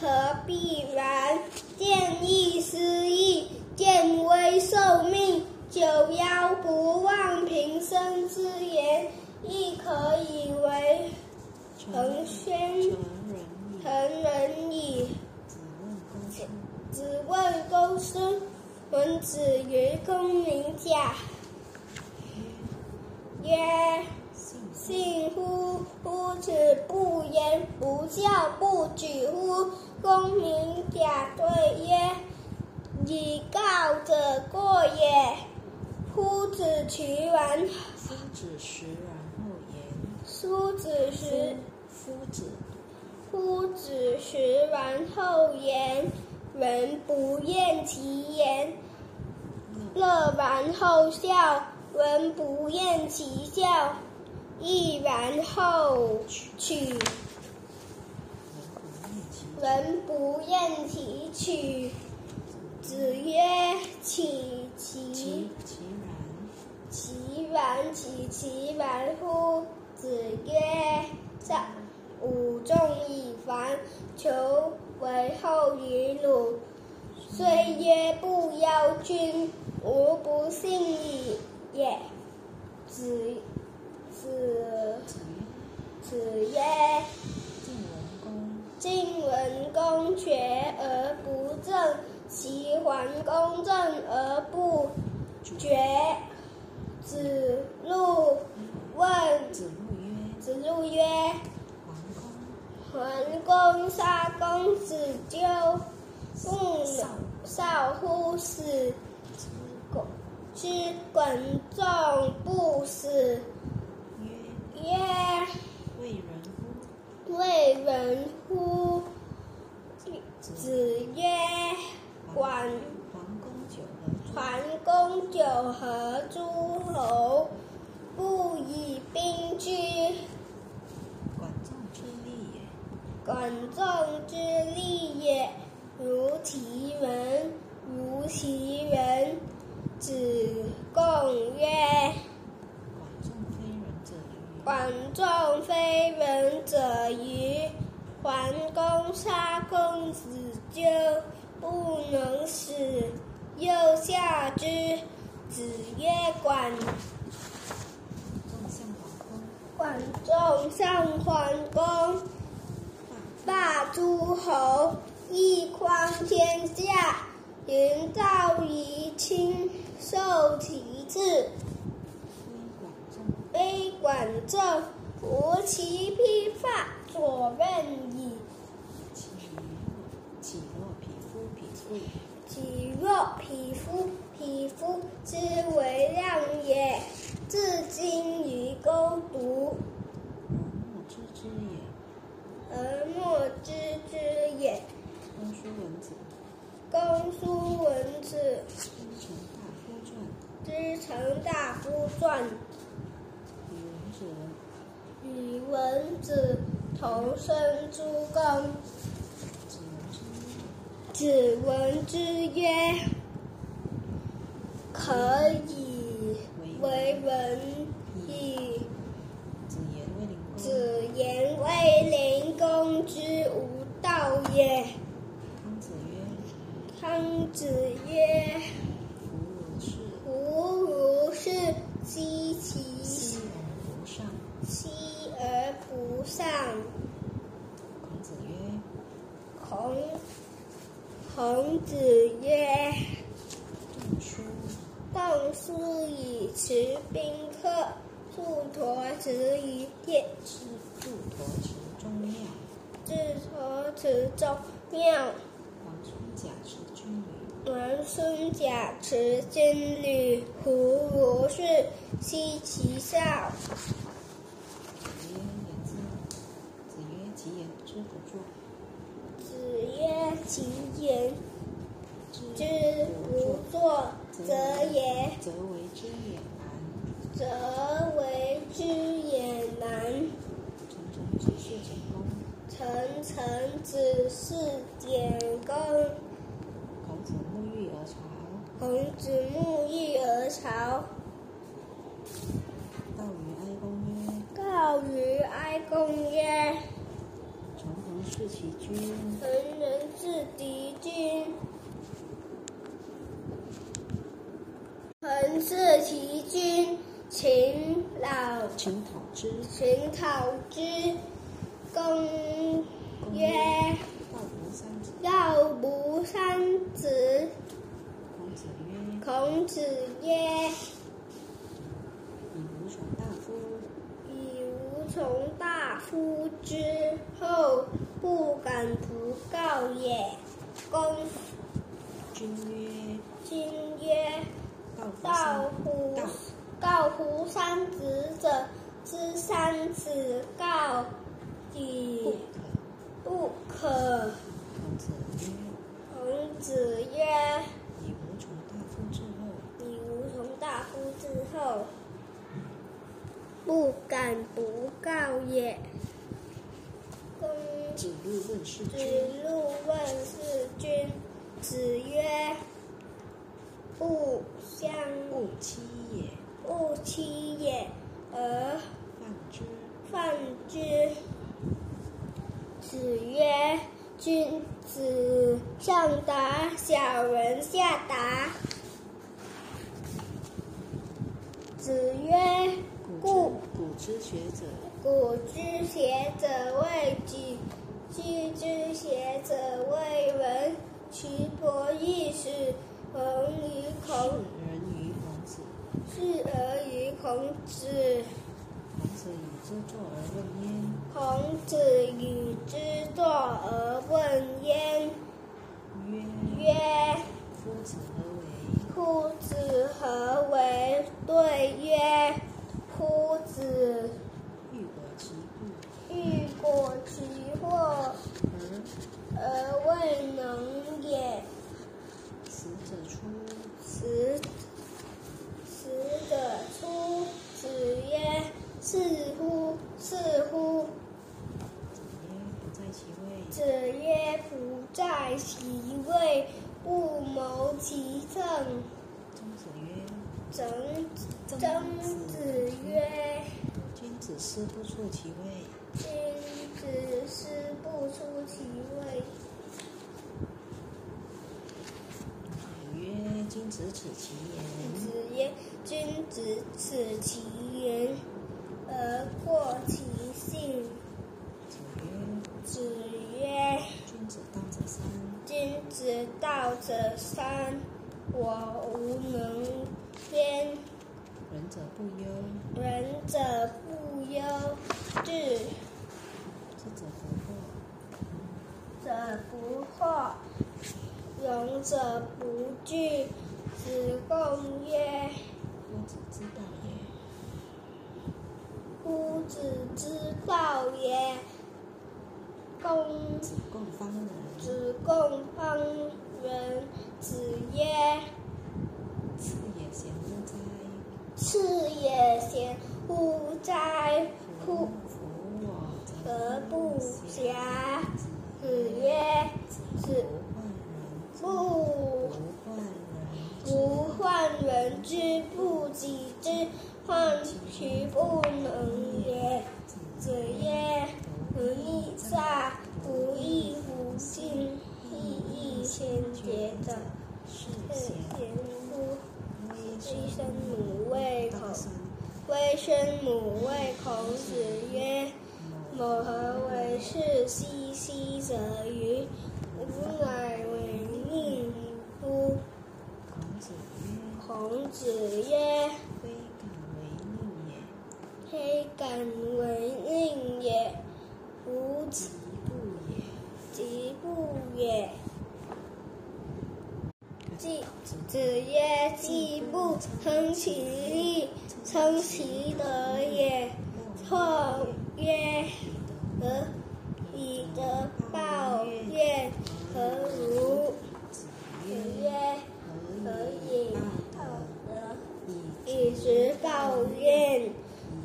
[SPEAKER 3] 何必然？见义思义，见微受命，九夭不忘平生之言，亦可以为
[SPEAKER 2] 成
[SPEAKER 3] 轩
[SPEAKER 2] 成人矣。
[SPEAKER 3] 成人矣。
[SPEAKER 2] 子问公孙。
[SPEAKER 3] 子问公孙，闻子于公明甲，曰：
[SPEAKER 2] 信
[SPEAKER 3] 信乎？夫子不言不教，不举乎？公明甲对曰：以告者过也。夫子渠然，
[SPEAKER 2] 夫子实然后言。
[SPEAKER 3] 夫子时，
[SPEAKER 2] 夫子
[SPEAKER 3] 夫子时然后言，人不厌其言。乐然后笑，人不厌其笑；亦然后取，
[SPEAKER 2] 人不厌其
[SPEAKER 3] 取。子曰：其其
[SPEAKER 2] 其然。
[SPEAKER 3] 其然其其然乎？子曰：上
[SPEAKER 1] 武仲以凡，求为后于鲁。虽曰不邀君，吾不信矣也。子子
[SPEAKER 2] 子曰：
[SPEAKER 1] 子曰。
[SPEAKER 2] 晋文公
[SPEAKER 1] 晋文公学而不正，齐桓公正而不决。子路问
[SPEAKER 2] 子路曰：
[SPEAKER 1] 子路曰
[SPEAKER 2] 桓公：“
[SPEAKER 1] 杀公子纠，不
[SPEAKER 2] 少
[SPEAKER 1] 少乎死？
[SPEAKER 2] 之
[SPEAKER 1] 知管仲不死。”
[SPEAKER 2] 曰
[SPEAKER 1] 曰：“
[SPEAKER 2] 乎？
[SPEAKER 1] 未人乎？”子曰：“管。”
[SPEAKER 2] 桓公九而
[SPEAKER 1] 桓公九合诸侯，不以兵居。
[SPEAKER 2] 管仲之利也。
[SPEAKER 1] 管仲之利也，如其人，如其人。子贡曰：“
[SPEAKER 2] 管仲非人者。
[SPEAKER 1] 于桓公杀公子纠，不能死，又下之。子曰：“管
[SPEAKER 2] 仲向桓公，
[SPEAKER 1] 管仲上桓公，霸诸侯，一匡天下。临赵于亲，受其次。
[SPEAKER 2] 非管仲，
[SPEAKER 1] 非管仲，无其披发左衽矣。
[SPEAKER 2] 其若匹夫匹妇？
[SPEAKER 1] 己若皮肤，皮肤之为亮也。至今于钩读，
[SPEAKER 2] 而莫知之也。
[SPEAKER 1] 而莫知之也。
[SPEAKER 2] 公叔文子
[SPEAKER 1] 公叔文子
[SPEAKER 2] 之成大夫传，
[SPEAKER 1] 之成大夫传，
[SPEAKER 2] 与文子
[SPEAKER 1] 同生诸公。
[SPEAKER 2] 子闻之曰：
[SPEAKER 1] 子闻之曰：“可以为文矣。”
[SPEAKER 2] 子言卫灵公。
[SPEAKER 1] 之无道也。
[SPEAKER 2] 康子曰：
[SPEAKER 1] 康子曰
[SPEAKER 2] 夫如是，：“
[SPEAKER 1] 吾如是，奚其。奚而不上？”
[SPEAKER 2] 孔子曰：
[SPEAKER 1] 孔孔子曰
[SPEAKER 2] 仲舒，：“
[SPEAKER 1] 动书以持宾客，祝陀辞于店，
[SPEAKER 2] 知祝陀持中庙，
[SPEAKER 1] 至陀辞中庙。
[SPEAKER 2] 王孙贾持军旅。
[SPEAKER 1] 王孙贾持军旅，胡如是，奚其少？”
[SPEAKER 2] 子曰：言之。子曰：其言之不作，
[SPEAKER 1] 子曰：“其言
[SPEAKER 2] 知
[SPEAKER 1] 之不作，则也，
[SPEAKER 2] 则为之也难。
[SPEAKER 1] 则为之也难。”
[SPEAKER 2] 层层子是简公。
[SPEAKER 1] 臣臣子是。
[SPEAKER 2] 孔子沐浴而朝。
[SPEAKER 1] 孔子沐浴而朝，
[SPEAKER 2] 告于哀公曰：
[SPEAKER 1] 告于哀公曰
[SPEAKER 2] 从恒视其君，：“
[SPEAKER 1] 臣人是敌君，恒视其君，秦老。
[SPEAKER 2] 秦讨之。
[SPEAKER 1] 秦讨之。”公曰
[SPEAKER 2] 道不三子。：“
[SPEAKER 1] 道不三子。
[SPEAKER 2] 孔子曰”
[SPEAKER 1] 孔子曰：“
[SPEAKER 2] 以无从大夫，：“
[SPEAKER 1] 以无从大夫之后，不敢不告也。”公
[SPEAKER 2] 君曰
[SPEAKER 1] 君曰：“
[SPEAKER 2] 道
[SPEAKER 1] 道
[SPEAKER 2] 乎
[SPEAKER 1] 告乎三子者，知三子告
[SPEAKER 2] 不可。
[SPEAKER 1] 不可。
[SPEAKER 2] 孔子曰：”
[SPEAKER 1] 孔子曰
[SPEAKER 2] 以无从大夫之后，：“
[SPEAKER 1] 以无从大夫之后，不敢不告也。”公
[SPEAKER 2] 子路问世
[SPEAKER 1] 子
[SPEAKER 2] 君。
[SPEAKER 1] 路问世君，子曰：“不相
[SPEAKER 2] 勿欺也，
[SPEAKER 1] 勿欺也，而
[SPEAKER 2] 犯之。
[SPEAKER 1] 犯之。”子曰：“君子上达，小人下达。”子曰：“故
[SPEAKER 2] 古之学者，
[SPEAKER 1] 古之学者为举，今之学者为文。其伯亦是恒于
[SPEAKER 2] 是
[SPEAKER 1] 孔，
[SPEAKER 2] 人于孔子。
[SPEAKER 1] 是而于孔子。
[SPEAKER 2] 孔子与之作而问焉。
[SPEAKER 1] 孔子与之作而问焉，
[SPEAKER 2] 曰：
[SPEAKER 1] 曰。”
[SPEAKER 2] 夫子何为？
[SPEAKER 1] 夫子何为？对曰：夫子
[SPEAKER 2] 欲果其故，
[SPEAKER 1] 欲果其祸
[SPEAKER 2] 而
[SPEAKER 1] 而未能也。
[SPEAKER 2] 死者出。
[SPEAKER 1] 死死者出。子曰：是乎？是乎？
[SPEAKER 2] 子曰：不在其位。
[SPEAKER 1] 子曰：不在其位，不谋其政。
[SPEAKER 2] 曾子曰：
[SPEAKER 1] 曾曾子曰。
[SPEAKER 2] 君子思不出其位。
[SPEAKER 1] 君子思不出其位。
[SPEAKER 2] 子曰：君子耻其言。
[SPEAKER 1] 子曰：君子耻其言，而过其性。
[SPEAKER 2] 子曰：
[SPEAKER 1] 子曰：
[SPEAKER 2] 君子道者三。
[SPEAKER 1] 君子道者三，我无能焉。
[SPEAKER 2] 仁者不忧，
[SPEAKER 1] 仁者不忧，智
[SPEAKER 2] 智者不惑。
[SPEAKER 1] 者不惑，勇者不惧。子贡曰。
[SPEAKER 2] 夫子之道也。
[SPEAKER 1] 夫子之道也。公
[SPEAKER 2] 子贡方人。
[SPEAKER 1] 子贡方人。子曰：？
[SPEAKER 2] 次也贤乎哉？
[SPEAKER 1] 乎
[SPEAKER 2] 夫我
[SPEAKER 1] 则不暇。
[SPEAKER 2] 子
[SPEAKER 1] 曰：
[SPEAKER 2] 子
[SPEAKER 1] 不
[SPEAKER 2] 不患人。
[SPEAKER 1] 之不己知，患其不能也。子曰：不义诈，不义乎信，义亦先觉者，
[SPEAKER 2] 是。贤
[SPEAKER 1] 乎？
[SPEAKER 2] 微
[SPEAKER 1] 生母谓孔，微生母谓孔子曰：“某何为是兮兮者于？吾乃为宁乎？”
[SPEAKER 2] 孔子曰：
[SPEAKER 1] 孔子曰
[SPEAKER 2] 非敢为宁也，：“
[SPEAKER 1] 非敢为宁也，吾
[SPEAKER 2] 己不也。
[SPEAKER 1] 己不也。”子子曰：“季不称其力，称其德也。”错曰：“何以德报怨，何如？”
[SPEAKER 2] 子曰：：“何以报德？以
[SPEAKER 1] 直报怨，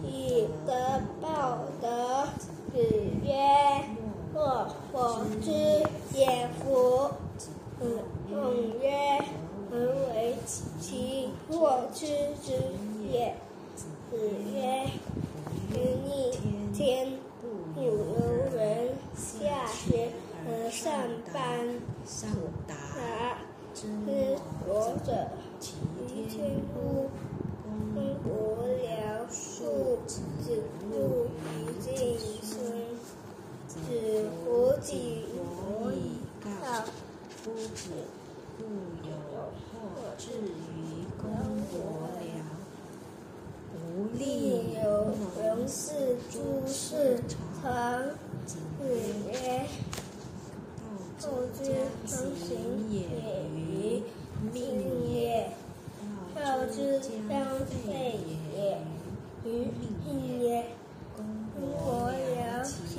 [SPEAKER 1] 以德报德。”子曰：“若我之也夫。”子贡曰：“何为其若之之也？”子曰：“于逆天，不由人。下学而上班，
[SPEAKER 2] 上达之
[SPEAKER 1] 知
[SPEAKER 2] 我
[SPEAKER 1] 者，
[SPEAKER 2] 其
[SPEAKER 1] 于
[SPEAKER 2] 天
[SPEAKER 1] 乎？公伯僚庶子路于敬孙。子胡己伯以告。
[SPEAKER 2] 夫子不有或至于公伯僚，无
[SPEAKER 1] 必
[SPEAKER 2] 力
[SPEAKER 1] 有能事诸事成。
[SPEAKER 2] 子
[SPEAKER 1] 子
[SPEAKER 2] 曰：
[SPEAKER 1] 曰：“
[SPEAKER 2] 道
[SPEAKER 1] 后之
[SPEAKER 2] 将
[SPEAKER 1] 常
[SPEAKER 2] 行
[SPEAKER 1] 行
[SPEAKER 2] 也
[SPEAKER 1] 也
[SPEAKER 2] 于
[SPEAKER 1] 于
[SPEAKER 2] 命
[SPEAKER 1] 命
[SPEAKER 2] 也，
[SPEAKER 1] 也，
[SPEAKER 2] 道
[SPEAKER 1] 道之
[SPEAKER 2] 将
[SPEAKER 1] 将
[SPEAKER 2] 废
[SPEAKER 1] 废
[SPEAKER 2] 也
[SPEAKER 1] 也
[SPEAKER 2] 于
[SPEAKER 1] 于
[SPEAKER 2] 命
[SPEAKER 1] 命
[SPEAKER 2] 也。公
[SPEAKER 1] 公
[SPEAKER 2] 伯
[SPEAKER 1] 伯
[SPEAKER 2] 僚
[SPEAKER 1] 僚
[SPEAKER 2] 其
[SPEAKER 1] 其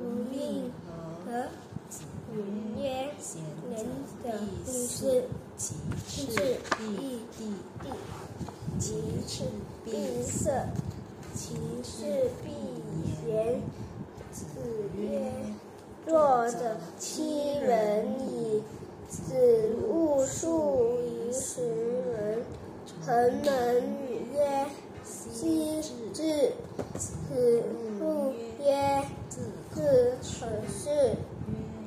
[SPEAKER 2] 无命何？
[SPEAKER 1] 何？
[SPEAKER 2] 子
[SPEAKER 1] 子曰
[SPEAKER 2] 贤
[SPEAKER 1] 仁
[SPEAKER 2] 者必
[SPEAKER 1] 必
[SPEAKER 2] 事
[SPEAKER 1] 事，
[SPEAKER 2] 其
[SPEAKER 1] 其
[SPEAKER 2] 事
[SPEAKER 1] 事
[SPEAKER 2] 必地，
[SPEAKER 1] 地，
[SPEAKER 2] 其
[SPEAKER 1] 其
[SPEAKER 2] 事
[SPEAKER 1] 必色，其事必言。
[SPEAKER 2] 子曰
[SPEAKER 1] 曰：“弱者欺人矣。子勿述于时人。”恒能语曰：“昔至。”子不曰：“子
[SPEAKER 2] 可是。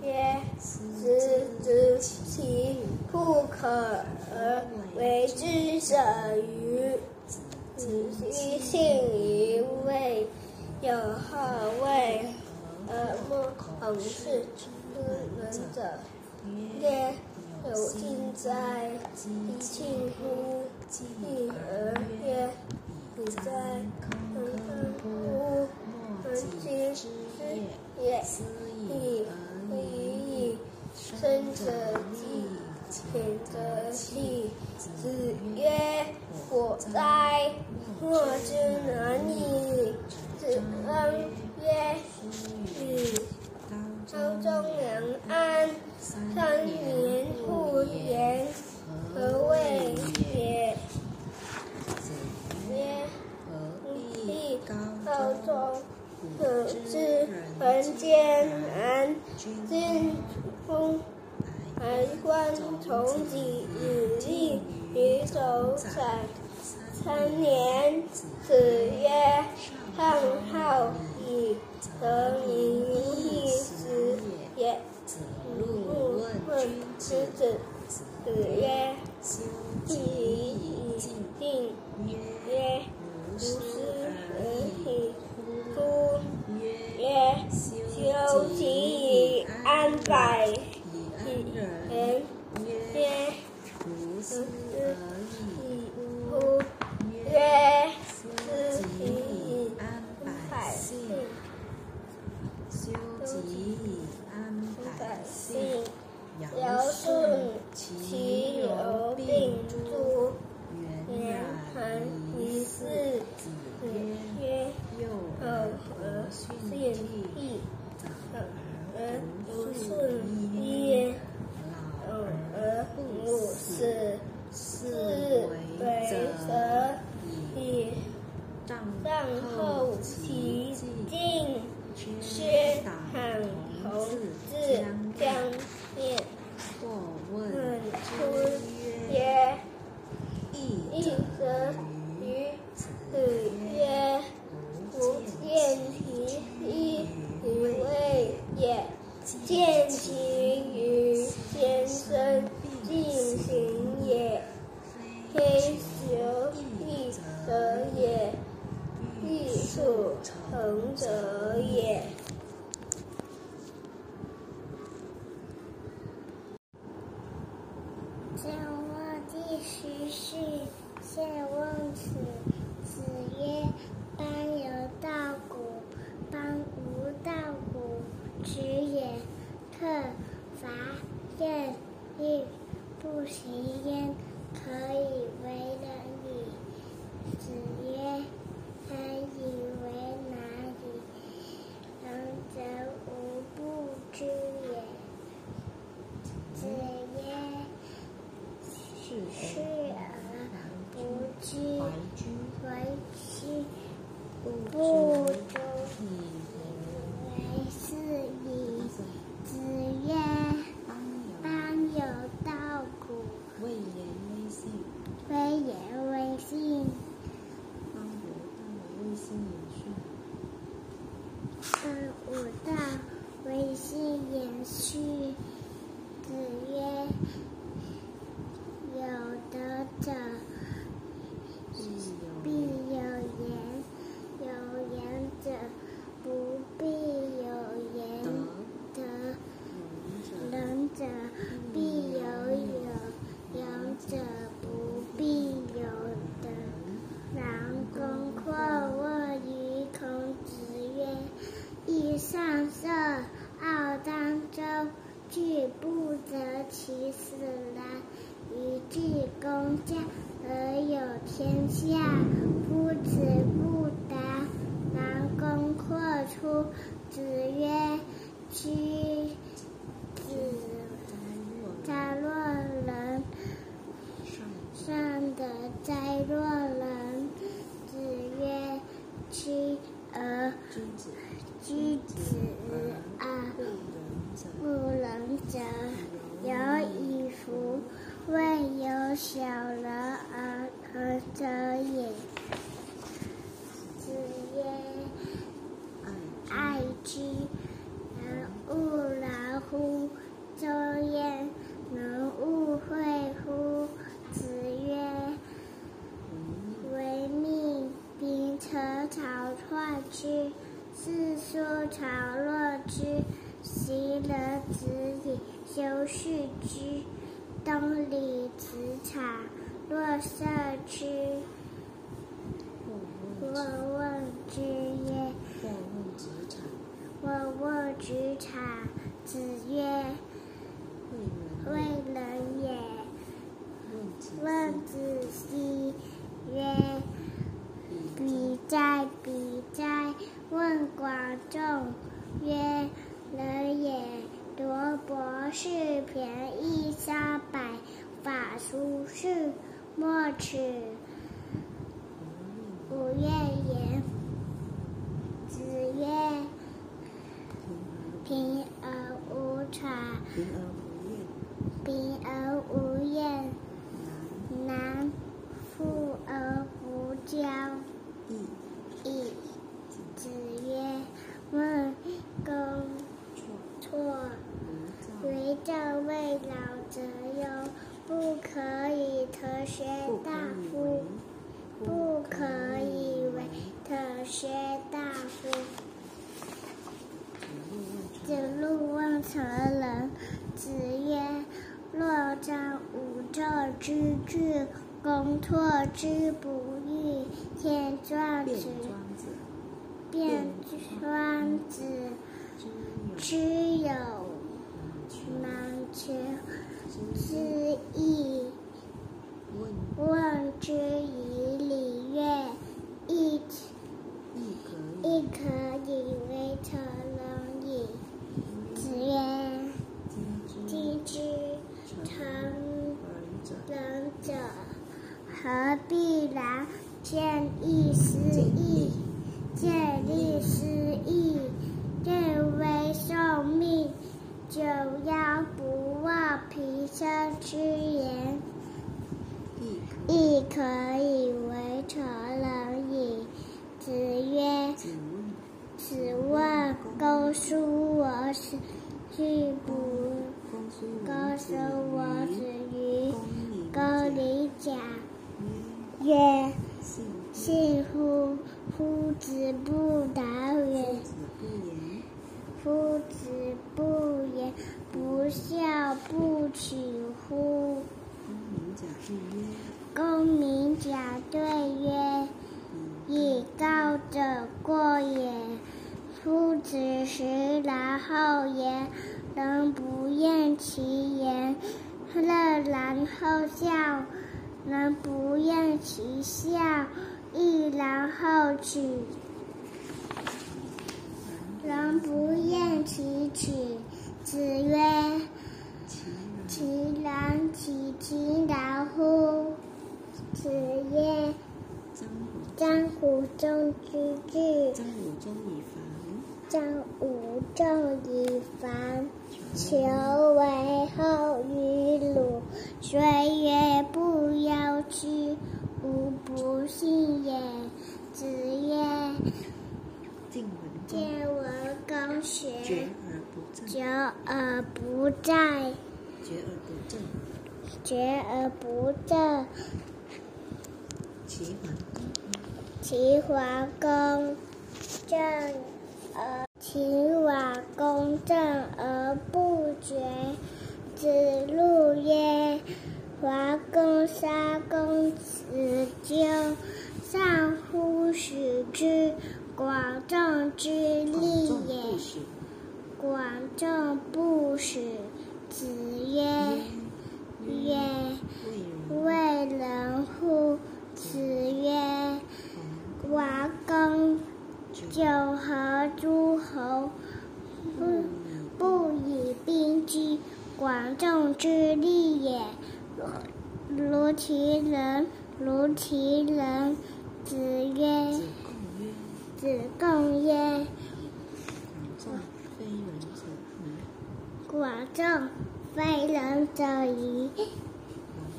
[SPEAKER 2] 曰：子子其不可而为之者与？子奚信于未有后位而不恐事之人者？曰：有信在，以庆乎？继而曰：不在，恒恒乎？恒其之也。亦已矣。生者继，浅则弃。子曰：火灾，莫之能矣。子贡曰：与朝中人安，三年不言，何谓也？曰：立高中。可知人间安，今风还观从己以立于走采三年。子曰：上好以得民易子也。入问之子。子曰：既以定百以人。曰：夫思矣。乎曰：思己以安百姓。修己以安百姓。尧舜其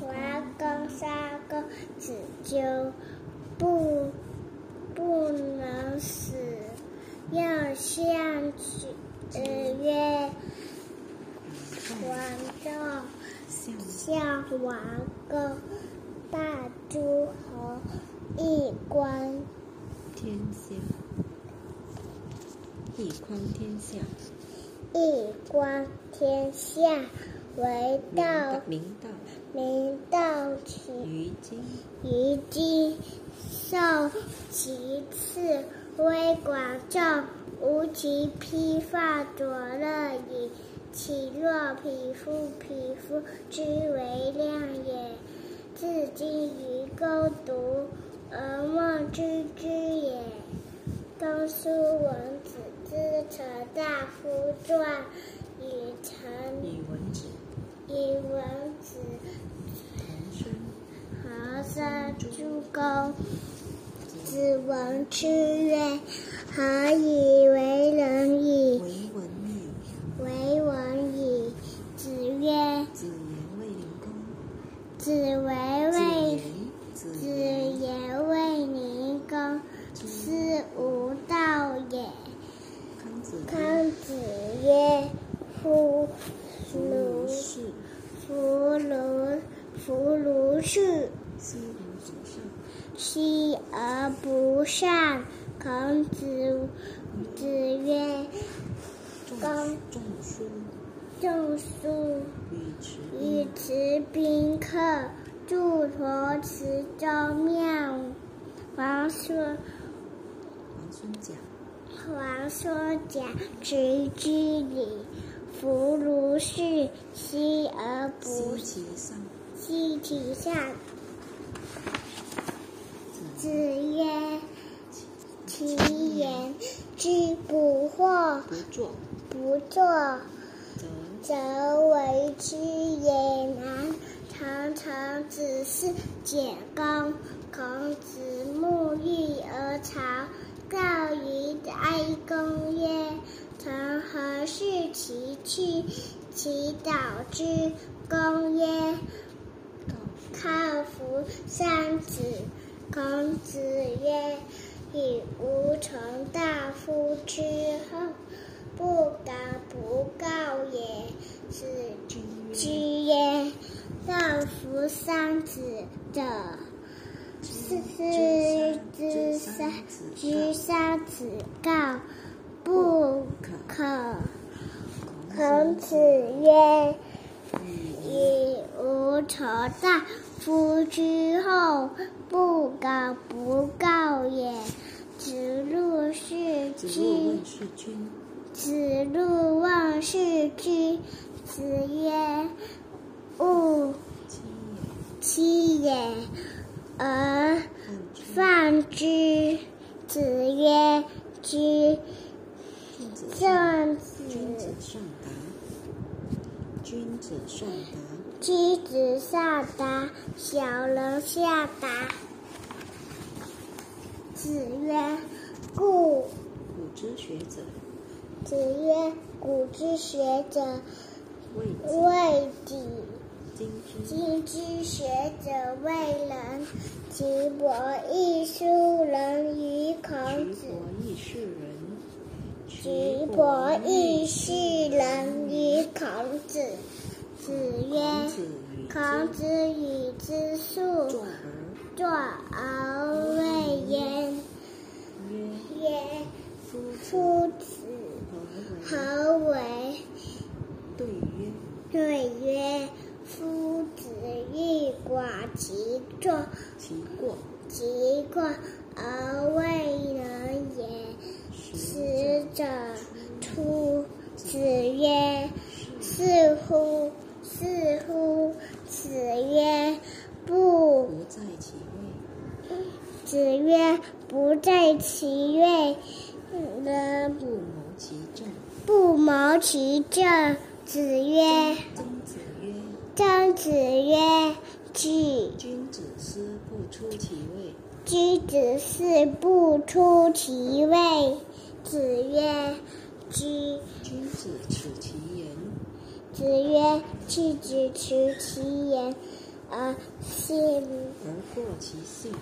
[SPEAKER 4] 王公
[SPEAKER 1] 三公
[SPEAKER 2] 子
[SPEAKER 1] 纠，
[SPEAKER 2] 不
[SPEAKER 1] 不能死，要向子曰：王
[SPEAKER 2] 众
[SPEAKER 1] 向王公，大诸侯一观
[SPEAKER 2] 天下，一观天下，
[SPEAKER 1] 一观天下。为
[SPEAKER 2] 明
[SPEAKER 1] 道
[SPEAKER 2] 明道
[SPEAKER 1] 明道起
[SPEAKER 2] 于今，
[SPEAKER 1] 于今，受其次，微广众，无其披发左乐矣。其若匹夫，匹夫之为量也。自今于公读，而莫知之也。公叔文子之成大夫传，以成
[SPEAKER 2] 以文子
[SPEAKER 1] 以文子
[SPEAKER 2] 同生，
[SPEAKER 1] 和生诸公。子闻之曰：“何以为人矣
[SPEAKER 2] 为文矣。？”
[SPEAKER 1] 为文矣。子曰
[SPEAKER 2] 子言卫灵公，：“
[SPEAKER 1] 子为
[SPEAKER 2] 子
[SPEAKER 1] 魏
[SPEAKER 2] 言，子言，
[SPEAKER 1] 言卫灵公，斯无道也。”
[SPEAKER 2] 康子曰
[SPEAKER 1] 康子曰：“夫
[SPEAKER 2] 夫
[SPEAKER 1] 如
[SPEAKER 2] 如是，
[SPEAKER 1] 夫如夫如是，
[SPEAKER 2] 昔如所上。
[SPEAKER 1] 昔而不善。”孔子子曰公
[SPEAKER 2] 仲舒，：“
[SPEAKER 1] 仲舒
[SPEAKER 2] 与持
[SPEAKER 1] 与
[SPEAKER 2] 宾，
[SPEAKER 1] 客，祝陀池州庙。”王孙
[SPEAKER 2] 王孙贾，
[SPEAKER 1] 王孙甲持之礼，弗如是，昔而不
[SPEAKER 2] 奚其上。
[SPEAKER 1] 惜其上。子曰：“其言之不惑，
[SPEAKER 2] 不作，
[SPEAKER 1] 不作，
[SPEAKER 2] 则
[SPEAKER 1] 为之也难。”常常子是简公。孔子沐浴而朝，告于哀公曰：“曾何事其去？”其导之。公曰：“
[SPEAKER 2] 告
[SPEAKER 1] 靠服三子。孔子曰：“以无从大夫之后，不敢不告也。”子之
[SPEAKER 2] 曰：：“
[SPEAKER 1] 告服三子者，是之三之三子告，不可。”孔子曰：“以无从大夫之后，不敢不告也。子路是
[SPEAKER 2] 子路问，世君，
[SPEAKER 1] 子路问世之。子曰：“勿
[SPEAKER 2] 妻也，
[SPEAKER 1] 欺也，而
[SPEAKER 2] 犯之。”
[SPEAKER 1] 子曰：“知
[SPEAKER 2] 君子上，
[SPEAKER 1] 正
[SPEAKER 2] 君子
[SPEAKER 1] 子，
[SPEAKER 2] 上达，君子上达。
[SPEAKER 1] 妻子上达，小人下达。”子曰：“故。”
[SPEAKER 2] 古之学者，
[SPEAKER 1] 子曰：“古之学者，
[SPEAKER 2] 谓之
[SPEAKER 1] 未己。
[SPEAKER 2] 今之
[SPEAKER 1] 学者为人。其伯亦书人于孔子。
[SPEAKER 2] 举伯亦是人，
[SPEAKER 1] 其伯亦是人于孔子。”子
[SPEAKER 2] 孔
[SPEAKER 1] 曰
[SPEAKER 2] 子与：“
[SPEAKER 1] 孔子与之述，
[SPEAKER 2] 作而
[SPEAKER 1] 未焉。
[SPEAKER 2] 曰：夫子
[SPEAKER 1] 何为？？”
[SPEAKER 2] 对曰：
[SPEAKER 1] 对曰：“夫子欲寡其众，
[SPEAKER 2] 其过，
[SPEAKER 1] 其过而未能也。
[SPEAKER 2] 使
[SPEAKER 1] 使者出。”子曰：“是乎？是乎？”子曰：“不。
[SPEAKER 2] 不在其位，”
[SPEAKER 1] 子曰：“不在其位，人
[SPEAKER 2] 不谋其政。
[SPEAKER 1] 不谋其政。”子曰。
[SPEAKER 2] 曾子曰：
[SPEAKER 1] 曾子曰：“己
[SPEAKER 2] 君子思不出其位，
[SPEAKER 1] 君子思不出其位。”子曰：“居。
[SPEAKER 2] 君子耻其言，”
[SPEAKER 1] 子曰：“弃子持其言，而信
[SPEAKER 2] 而过其性。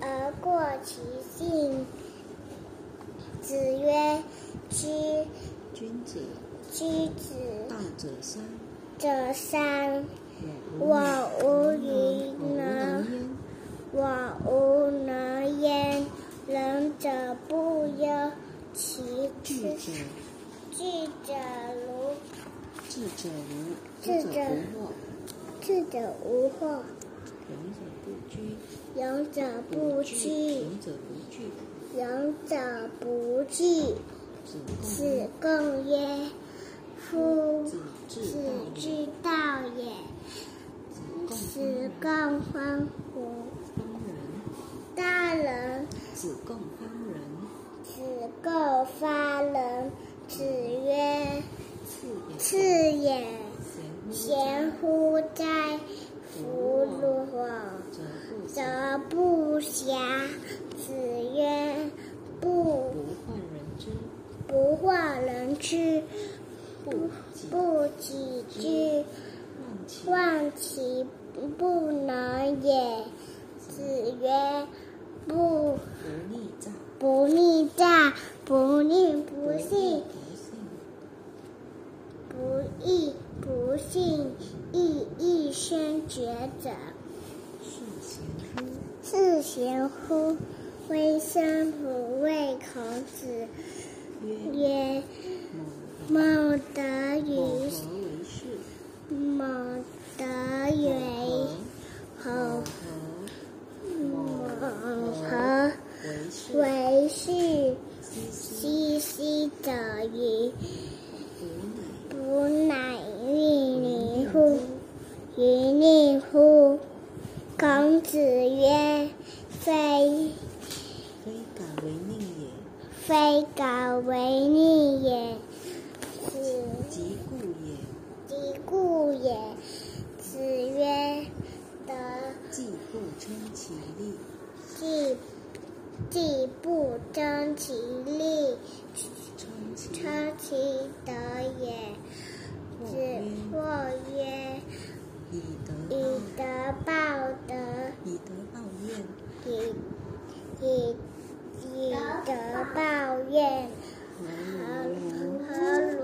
[SPEAKER 1] 而过其性。”子曰：“居
[SPEAKER 2] 君子
[SPEAKER 1] 居子
[SPEAKER 2] 大者三，
[SPEAKER 1] 者三，
[SPEAKER 2] 我
[SPEAKER 1] 无与
[SPEAKER 2] 我无能。焉。
[SPEAKER 1] 我无能焉。仁者不忧，其
[SPEAKER 2] 智者，
[SPEAKER 1] 智者如
[SPEAKER 2] 智者如，
[SPEAKER 1] 智者
[SPEAKER 2] 不惑，
[SPEAKER 1] 智者无惑，
[SPEAKER 2] 勇者不居，
[SPEAKER 1] 勇者不惧，
[SPEAKER 2] 勇者不惧，
[SPEAKER 1] 勇者不惧。
[SPEAKER 2] 子贡
[SPEAKER 1] 子贡曰：“夫
[SPEAKER 2] 子之
[SPEAKER 1] 道也。
[SPEAKER 2] 道也，子贡
[SPEAKER 1] 方乎？
[SPEAKER 2] 方人，
[SPEAKER 1] 大人。
[SPEAKER 2] 子贡方人，
[SPEAKER 1] 子贡发人。子曰：
[SPEAKER 2] 次也，贤
[SPEAKER 1] 乎哉！夫若
[SPEAKER 2] 者不
[SPEAKER 1] 则不暇。子曰：不
[SPEAKER 2] 不患人之，
[SPEAKER 1] 不患人之，
[SPEAKER 2] 不己
[SPEAKER 1] 不己知。
[SPEAKER 2] 忘其
[SPEAKER 1] 不能也。子曰：不
[SPEAKER 2] 不逆诈，
[SPEAKER 1] 不逆诈，不逆不信，
[SPEAKER 2] 不
[SPEAKER 1] 不义不信，义亦生绝者。
[SPEAKER 2] 是贤乎？
[SPEAKER 1] 是贤乎？微生不畏孔子
[SPEAKER 2] 曰：
[SPEAKER 1] 曰：
[SPEAKER 2] 某
[SPEAKER 1] 孟德
[SPEAKER 2] 某
[SPEAKER 1] 与
[SPEAKER 2] 何为是？
[SPEAKER 1] 孟德为
[SPEAKER 2] 某
[SPEAKER 1] 侯孟和
[SPEAKER 2] 为是？西西
[SPEAKER 1] 者于
[SPEAKER 2] 吾乃
[SPEAKER 1] 不乃欲你乎？于你乎？孔子曰：非
[SPEAKER 2] 非敢为宁也，
[SPEAKER 1] 非敢为逆也。子
[SPEAKER 2] 即故也。
[SPEAKER 1] 即故也。子曰：德
[SPEAKER 2] 既不称其力，
[SPEAKER 1] 既既不争其力，
[SPEAKER 2] 称其
[SPEAKER 1] 称其德也。子
[SPEAKER 2] 或曰：以德报，
[SPEAKER 1] 德，
[SPEAKER 2] 以德报怨。
[SPEAKER 1] 以以以德报怨。
[SPEAKER 2] 何如？
[SPEAKER 1] 何如？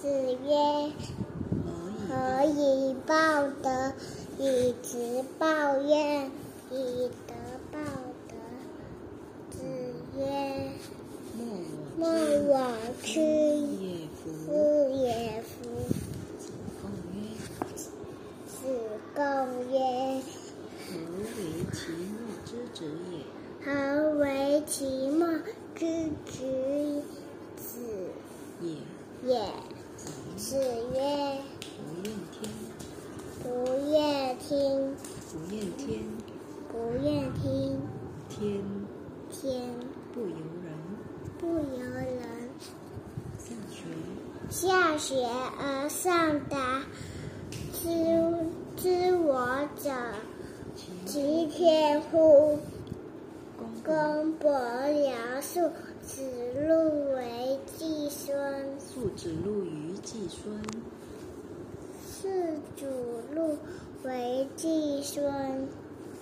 [SPEAKER 2] 子曰：
[SPEAKER 1] 子曰：
[SPEAKER 2] 何以
[SPEAKER 1] 报德？以直报怨。以德报德。子曰：
[SPEAKER 2] 莫我
[SPEAKER 1] 莫我之
[SPEAKER 2] 也夫。
[SPEAKER 1] 也夫。
[SPEAKER 2] 子贡曰：
[SPEAKER 1] 子贡曰：
[SPEAKER 2] 何为其莫之子也？
[SPEAKER 1] 何为其莫之子子
[SPEAKER 2] 也。
[SPEAKER 1] 也？
[SPEAKER 2] 子
[SPEAKER 1] 曰：
[SPEAKER 2] 不厌天，
[SPEAKER 1] 不厌听，
[SPEAKER 2] 不厌天，
[SPEAKER 1] 不愿听。
[SPEAKER 2] 天
[SPEAKER 1] 天
[SPEAKER 2] 不由人。
[SPEAKER 1] 不由人。
[SPEAKER 2] 下学，
[SPEAKER 1] 下学而上达，知知我者，其天乎？
[SPEAKER 2] 公
[SPEAKER 1] 公伯僚述子路为季孙，
[SPEAKER 2] 述子路于季孙。
[SPEAKER 1] 是子路为季孙。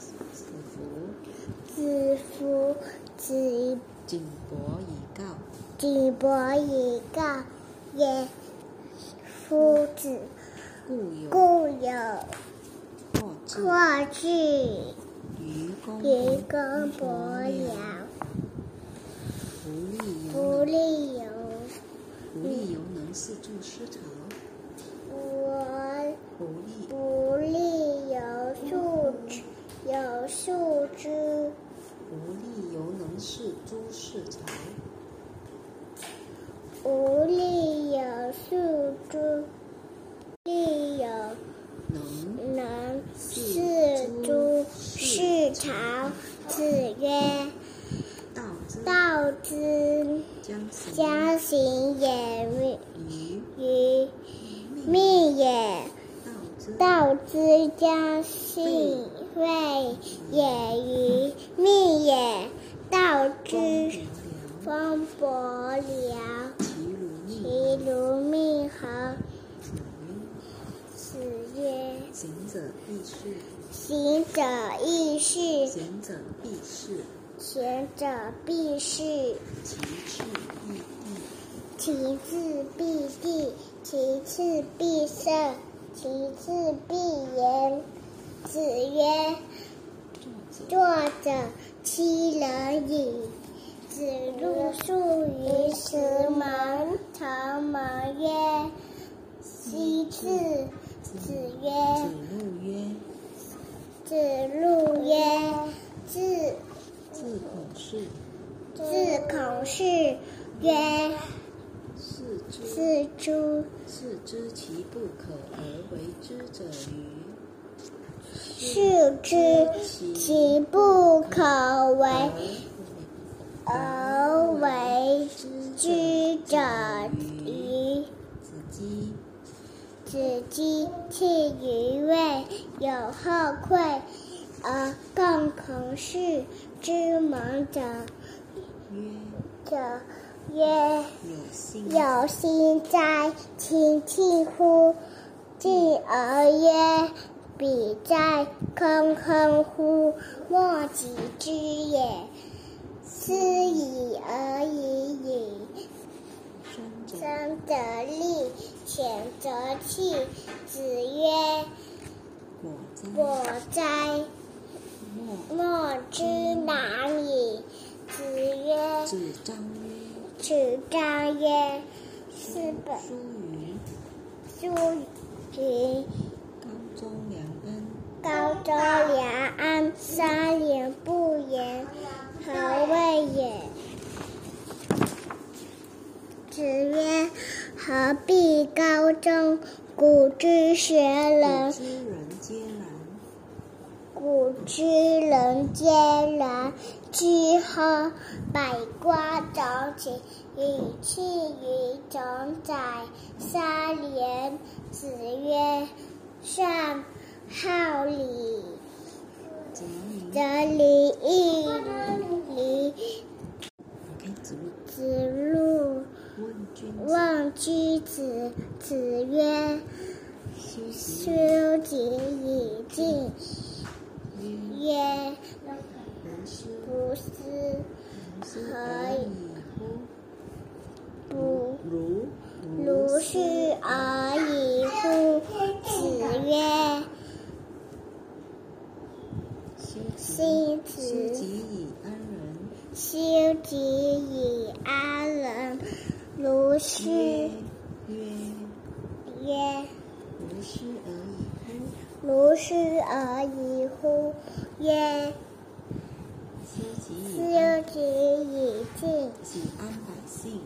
[SPEAKER 2] 子服，
[SPEAKER 1] 子服子
[SPEAKER 2] 景伯以告。
[SPEAKER 1] 己伯以告曰：夫子
[SPEAKER 2] 故有
[SPEAKER 1] 故有
[SPEAKER 2] 过之
[SPEAKER 1] 过之
[SPEAKER 2] 于公
[SPEAKER 1] 愚公伯
[SPEAKER 2] 僚。
[SPEAKER 1] 僚，
[SPEAKER 2] 不
[SPEAKER 1] 不
[SPEAKER 2] 利由
[SPEAKER 1] 利由
[SPEAKER 2] 不利由能事诸师朝。
[SPEAKER 1] 我
[SPEAKER 2] 不利
[SPEAKER 1] 不利有数之有数之
[SPEAKER 2] 不利由能事诸事朝。
[SPEAKER 1] 无利有数之利有
[SPEAKER 2] 能
[SPEAKER 1] 能事诸事朝。子曰：
[SPEAKER 2] 道之
[SPEAKER 1] 道之
[SPEAKER 2] 将行
[SPEAKER 1] 也，
[SPEAKER 2] 于
[SPEAKER 1] 于命也。
[SPEAKER 2] 道之
[SPEAKER 1] 将信谓也于命也。道之风伯僚，
[SPEAKER 2] 其如命。
[SPEAKER 1] 何？
[SPEAKER 2] 子曰：行者必是，
[SPEAKER 1] 行者亦是，
[SPEAKER 2] 行者必是，
[SPEAKER 1] 行者必是。
[SPEAKER 2] 其次必地，
[SPEAKER 1] 其次必地，其次必胜，其次必言。子曰：
[SPEAKER 2] 作者
[SPEAKER 1] 作者其人矣。子路宿于石门，城门曰：“昔至。”子曰：“
[SPEAKER 2] 子路曰：“
[SPEAKER 1] 子路曰：‘自
[SPEAKER 2] 自孔氏。’
[SPEAKER 1] 自孔氏曰：‘
[SPEAKER 2] 是之
[SPEAKER 1] 是诸
[SPEAKER 2] 是知其不可而为之者与？
[SPEAKER 1] 是知其不可为而为之者与？’
[SPEAKER 2] 子姬
[SPEAKER 1] 子姬弃于位，有后愧而共孔氏之盟者：者曰。
[SPEAKER 2] 有
[SPEAKER 1] 心哉，亲近乎！敬而曰：“彼哉，空空乎！莫及之也。”斯已而已矣。
[SPEAKER 2] 生
[SPEAKER 1] 则立，浅则弃。子曰
[SPEAKER 2] 我哉：“，莫
[SPEAKER 1] 之难矣。”子曰
[SPEAKER 2] 子张曰：“：“
[SPEAKER 1] 子张曰：‘是本。’
[SPEAKER 2] 书云：“高宗良安，
[SPEAKER 1] 高周良安，三年不言，何谓也？”子曰：“何必高中？古之学
[SPEAKER 2] 古
[SPEAKER 1] 人，
[SPEAKER 2] 之人皆然。
[SPEAKER 1] 古之人皆然。居乎百瓜长起，以弃于种宰。三年。”子曰：“善好礼，
[SPEAKER 2] 则民
[SPEAKER 1] 则礼义礼。
[SPEAKER 2] 子路”问君子
[SPEAKER 1] 子，曰：“
[SPEAKER 2] 修
[SPEAKER 1] 己以敬。”
[SPEAKER 2] 曰：：“
[SPEAKER 1] 不思
[SPEAKER 2] 何以乎？
[SPEAKER 1] 不
[SPEAKER 2] 如
[SPEAKER 1] 如是而已乎？”子曰
[SPEAKER 2] 修：“己
[SPEAKER 1] 心子
[SPEAKER 2] 己以安人。
[SPEAKER 1] 修己以安人，如是
[SPEAKER 2] 曰曰
[SPEAKER 1] 曰：
[SPEAKER 2] 如是而已乎？
[SPEAKER 1] 如是而已乎？曰：
[SPEAKER 2] 修己以
[SPEAKER 1] 修
[SPEAKER 2] 安
[SPEAKER 1] 己以敬。
[SPEAKER 2] 己安百姓。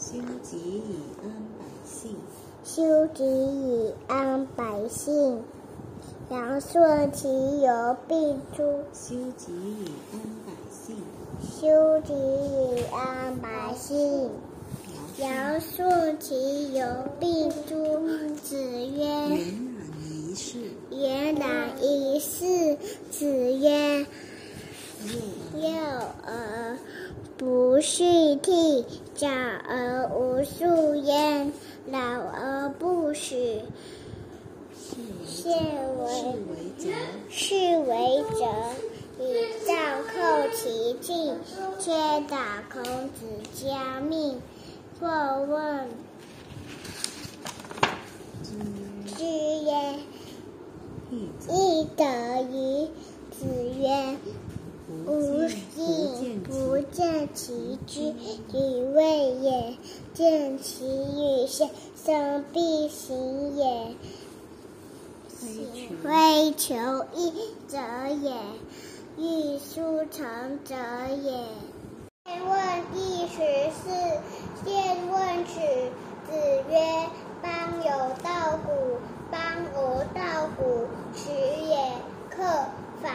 [SPEAKER 2] 修己以安百姓。
[SPEAKER 1] 修己以安百姓，阳顺其由，病诸。
[SPEAKER 2] 修己以安百姓。
[SPEAKER 1] 修己以安百姓，
[SPEAKER 2] 尧
[SPEAKER 1] 阳顺其由，病诸。子曰
[SPEAKER 2] 嫣然一世，：“
[SPEAKER 1] 言然一世。”子曰
[SPEAKER 2] 幼：“
[SPEAKER 1] 幼而不恤悌，长而无数焉，老而不死。
[SPEAKER 2] 是为是为则。
[SPEAKER 1] 以杖扣其颈，皆打孔子家命。或问
[SPEAKER 2] 之
[SPEAKER 1] 之曰：“亦得于？”子曰：“
[SPEAKER 2] 不不
[SPEAKER 1] 不
[SPEAKER 2] 见
[SPEAKER 1] 见其知，以谓也。见其与先，生必行也。
[SPEAKER 2] 其非求
[SPEAKER 1] 一者也，欲速成者也。见问第十四，见问取。子曰：“邦有道古，邦无道古，耻也。克伐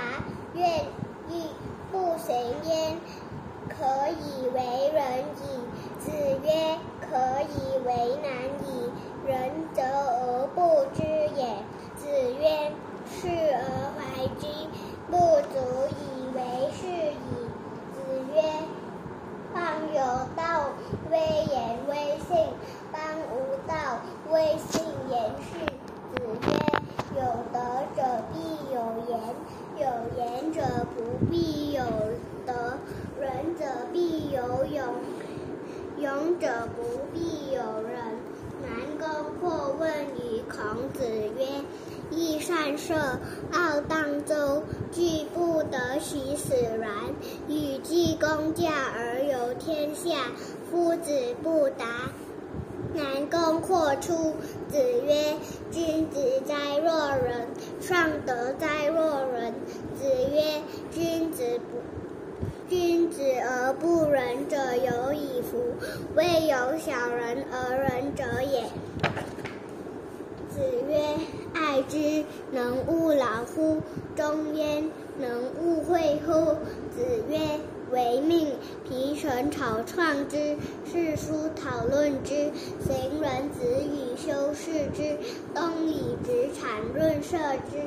[SPEAKER 1] 愿义，不行焉，可以为仁矣。”子曰：“可以为难矣。仁则而不知也。”子曰：“事而怀之，不足以为是矣。”子曰：“邦有道，威严威信；邦无道，威信严饰。”子曰：“有德者必有言，有言者不必有德；仁者必有勇，勇者不必有仁。”南宫括问于孔子曰：“益善射，傲荡周，惧不得得其使然。与季公驾而游天下，夫子不答。南宫阔出，子曰：“君子哉若人！尚德哉若人！”子曰：“君子不君子而不仁者有矣夫，未有小人而仁者也。”子曰：“爱之，能勿劳乎？中焉，能勿惠乎？”子曰：“为命，皮诚草创之，世书讨论之，行人子以修饰之，东以直产润色之。”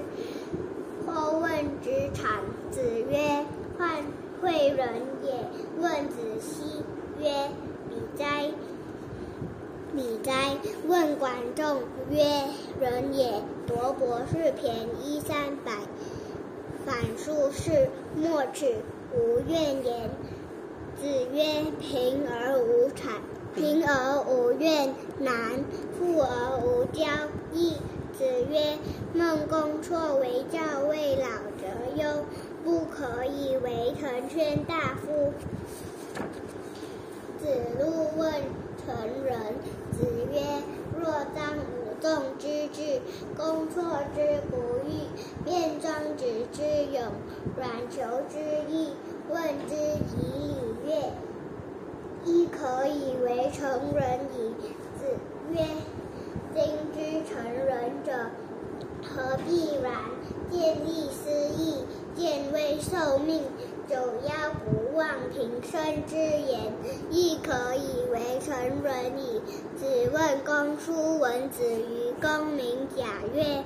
[SPEAKER 1] 后问之产。子曰：“患诲人也。”问子奚曰：“比哉！”比哉！问管仲曰：“人也。”夺博士便宜三百，反数士，莫耻，无怨言。子曰：“贫而无谄，贫而无怨，难；富而无骄，易。”子曰：“孟公错为教未老则忧，不可以为成宣大夫。”子路问成人。子曰：“若臧武仲之志，公错之不欲，卞庄子之勇，阮求之义，问之以礼乐，亦可以为成人矣。”子曰：“今之成人者，何必然？见利思义，见危受命。”九夭不忘平生之言，亦可以为成人矣。子问公叔文子于公明贾曰：“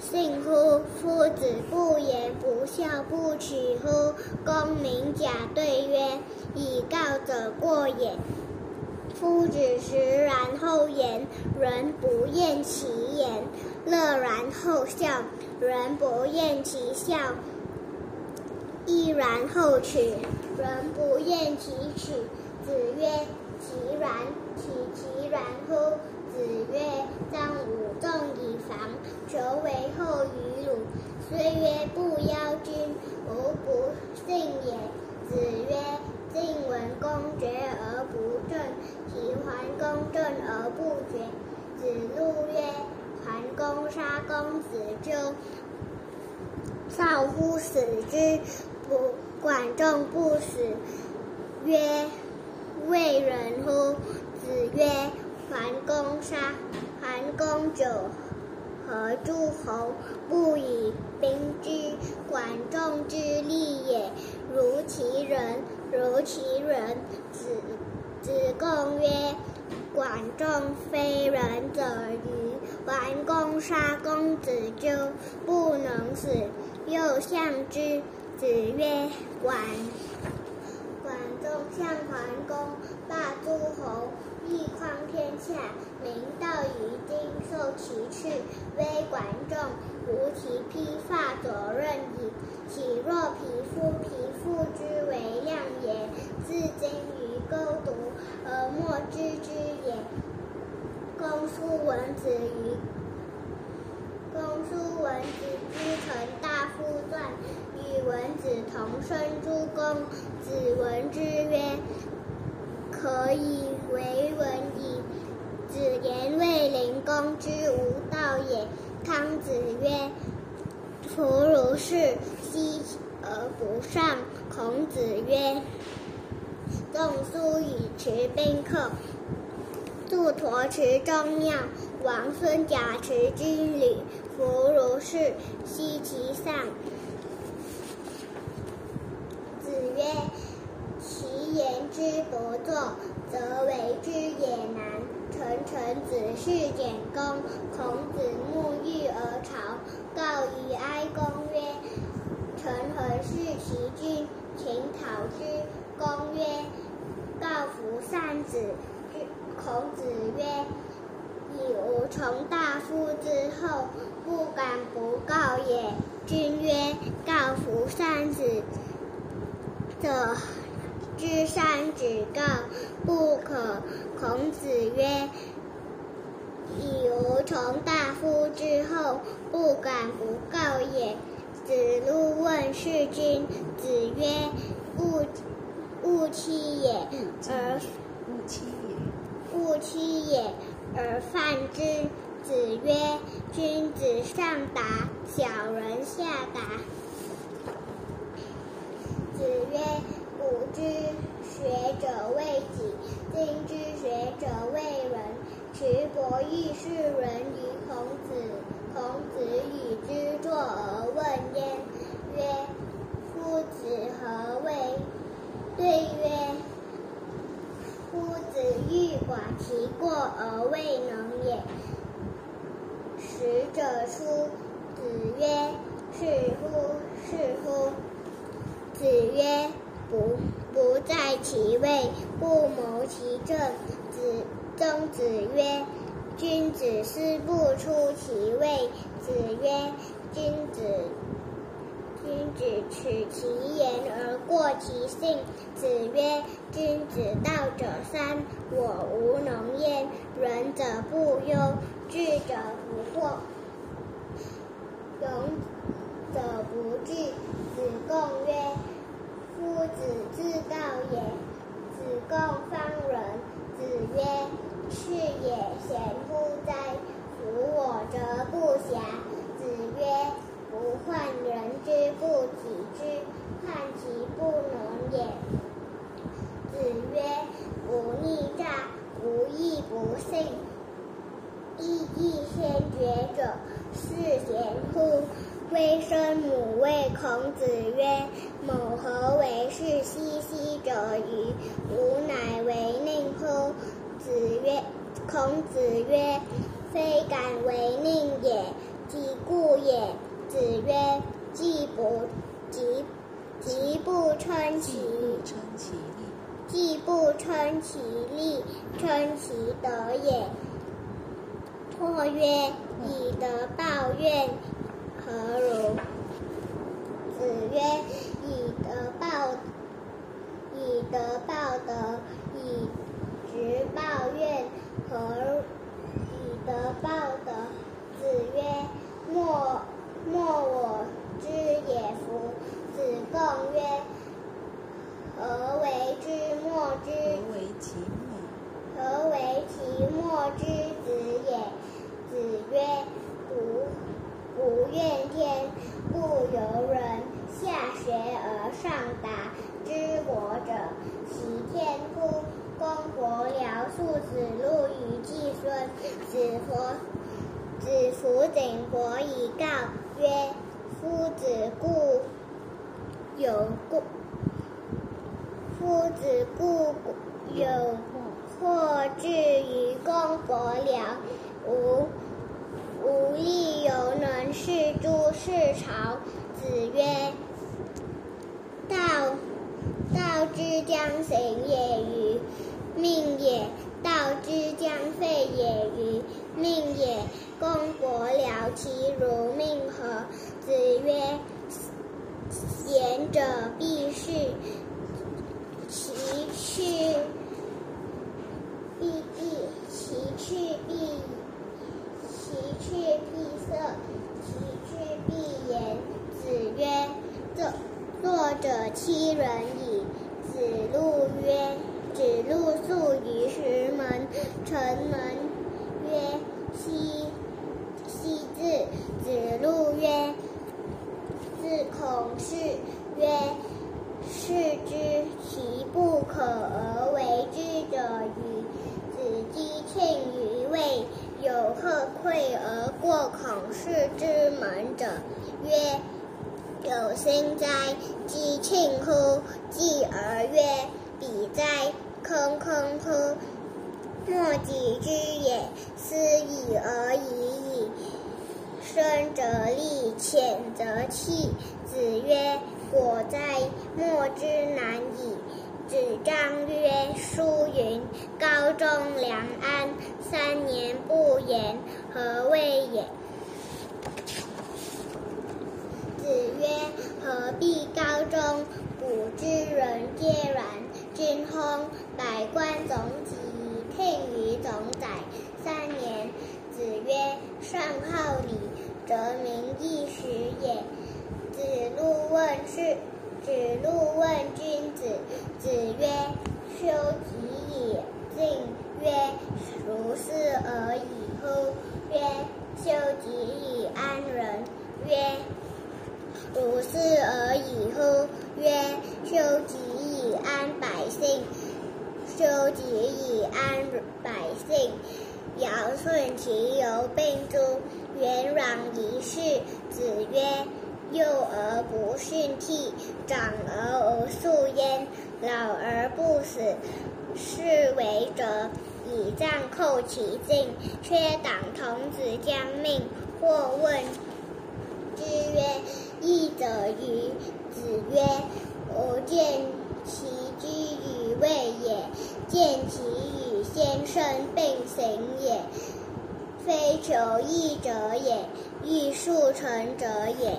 [SPEAKER 1] 信乎？夫子不言不孝，不取乎？”公明贾对曰：“以告者过也。夫子食然后言，人不厌其言；乐然后笑，人不厌其笑。”亦然后取，人不厌其取。子曰：其然，其其然乎？子曰：臧武仲以防，求为后于鲁。虽曰不邀君，吾不信也。子曰：晋文公决而不正，齐桓公正而不决。子路曰：桓公杀公子纠，少乎死之。管仲不死，曰：“为人乎？”子曰：“桓公杀桓公九合诸侯，不以兵之。管仲之利也，如其人，如其人。”子子贡曰：“管仲非人者愚。桓公杀公子纠，不能死，又相之。”子曰：“管管仲相桓公，霸诸侯，一匡天下，民道于今，受其去，威管仲，无其披发左衽矣。岂若匹夫？匹夫之为量也，自今于钩渎，而莫知之也。”公叔文子于公叔文子之臣大夫传。与文子同生诸公，子闻之曰：“可以为文矣。”子言卫灵公之无道也。康子曰：“夫如是，奚而不善？”孔子曰：“仲舒以持宾客，祝陀持宗庙，王孙贾持军旅。夫如是，奚其善？”子曰：其言之不作，则为之也难。臣臣子是简公。孔子沐浴而朝，告于哀公曰：“臣何事其君？请讨之。”公曰：“告夫善子。”孔子曰：“以吾从大夫之后，不敢不告也。”君曰：“告夫善子。”者知善止告不可。孔子曰：“以吾从大夫之后，不敢不告也。”子路问事君。子曰：勿勿欺也，而
[SPEAKER 2] 勿欺也。
[SPEAKER 1] 勿欺也，而犯之。子曰：君子上达，小人下达。子曰：古之学者为己，今之学者为人。蘧伯亦是人于孔子。孔子与之坐而问焉，曰：夫子何为？对曰：夫子欲寡其过而未能也。使者出。子曰：是乎是乎。子曰：不不在其位，不谋其政。子曾子曰：君子思不出其位。子曰：君子君子取其言而过其性。子曰：君子道者三：我无能焉。仁者不忧，智者不惑，勇者不惧。子贡曰：夫子自道也。子贡方人。子曰：是也，贤乎哉！夫我则不暇。子曰：不患人之不己知，患其不能也。子曰：不逆诈，不义不信。义亦先觉者，是贤乎？微生母谓孔子曰：“某何为是兮兮者与？吾乃为宁乎？”子曰：“孔子曰：非敢为宁也，即故也。”子曰：“既不即即不称其
[SPEAKER 2] 称其力，
[SPEAKER 1] 既不称其力，称其德也。”或曰：“以德报怨，何如？”子曰：“以德报，以德报德，以直报怨，何以德报德？”子曰：“莫莫我之也夫。”子贡曰：“何为之莫之？
[SPEAKER 2] 为其莫？
[SPEAKER 1] 何为其莫之子也？”子曰：“不不怨天，不由人。下学而上达，知国者，其天乎？”公伯僚庶子路与季孙。子服子服景伯以告曰：“夫子固有故，夫子固有或至于公伯僚，吾吾力犹能事诸事朝。”子曰：“道道之将行也与？命也。道之将废也与？命也。公伯僚其如命何？”子曰：“贤者必是，其去必异，其去必其去必色，其去必言。”子曰：“作作者七人矣。”子路曰：“子路宿于石门。城门曰：‘西西至。’子路曰：‘自孔氏。’曰：‘士之其不可而为之者与？’子击磬于卫，有荷馈而过孔氏之门者，曰：‘有心哉！击磬乎！继而曰：‘彼哉！坑坑乎！莫己知也，斯已而已矣。’深则利，浅则弃。子曰：‘果哉！莫之难矣。’子张曰：‘书云：高中良安，三年不言，何谓也？’子曰：“何必高中？古之人皆然。君薨，百官总己，听于总宰，三年。”子曰：“上好礼，则民易时也。”子路问事。子路问君子。子曰：“修己以敬。”曰：“如是而已乎？”曰：“修己以安人。”曰：“如是而已乎？”曰：“修己以安百姓。”修己以安百姓。尧舜其犹并诸，元攘一世。子曰：“幼而不训悌，长而无肃焉，老而不死，是为者。”以杖扣其颈，却党童子将命。或问之曰：“义者与？”子曰：“吾见其居与位也，见其与先生并行也。非求义者也，欲速成者也。”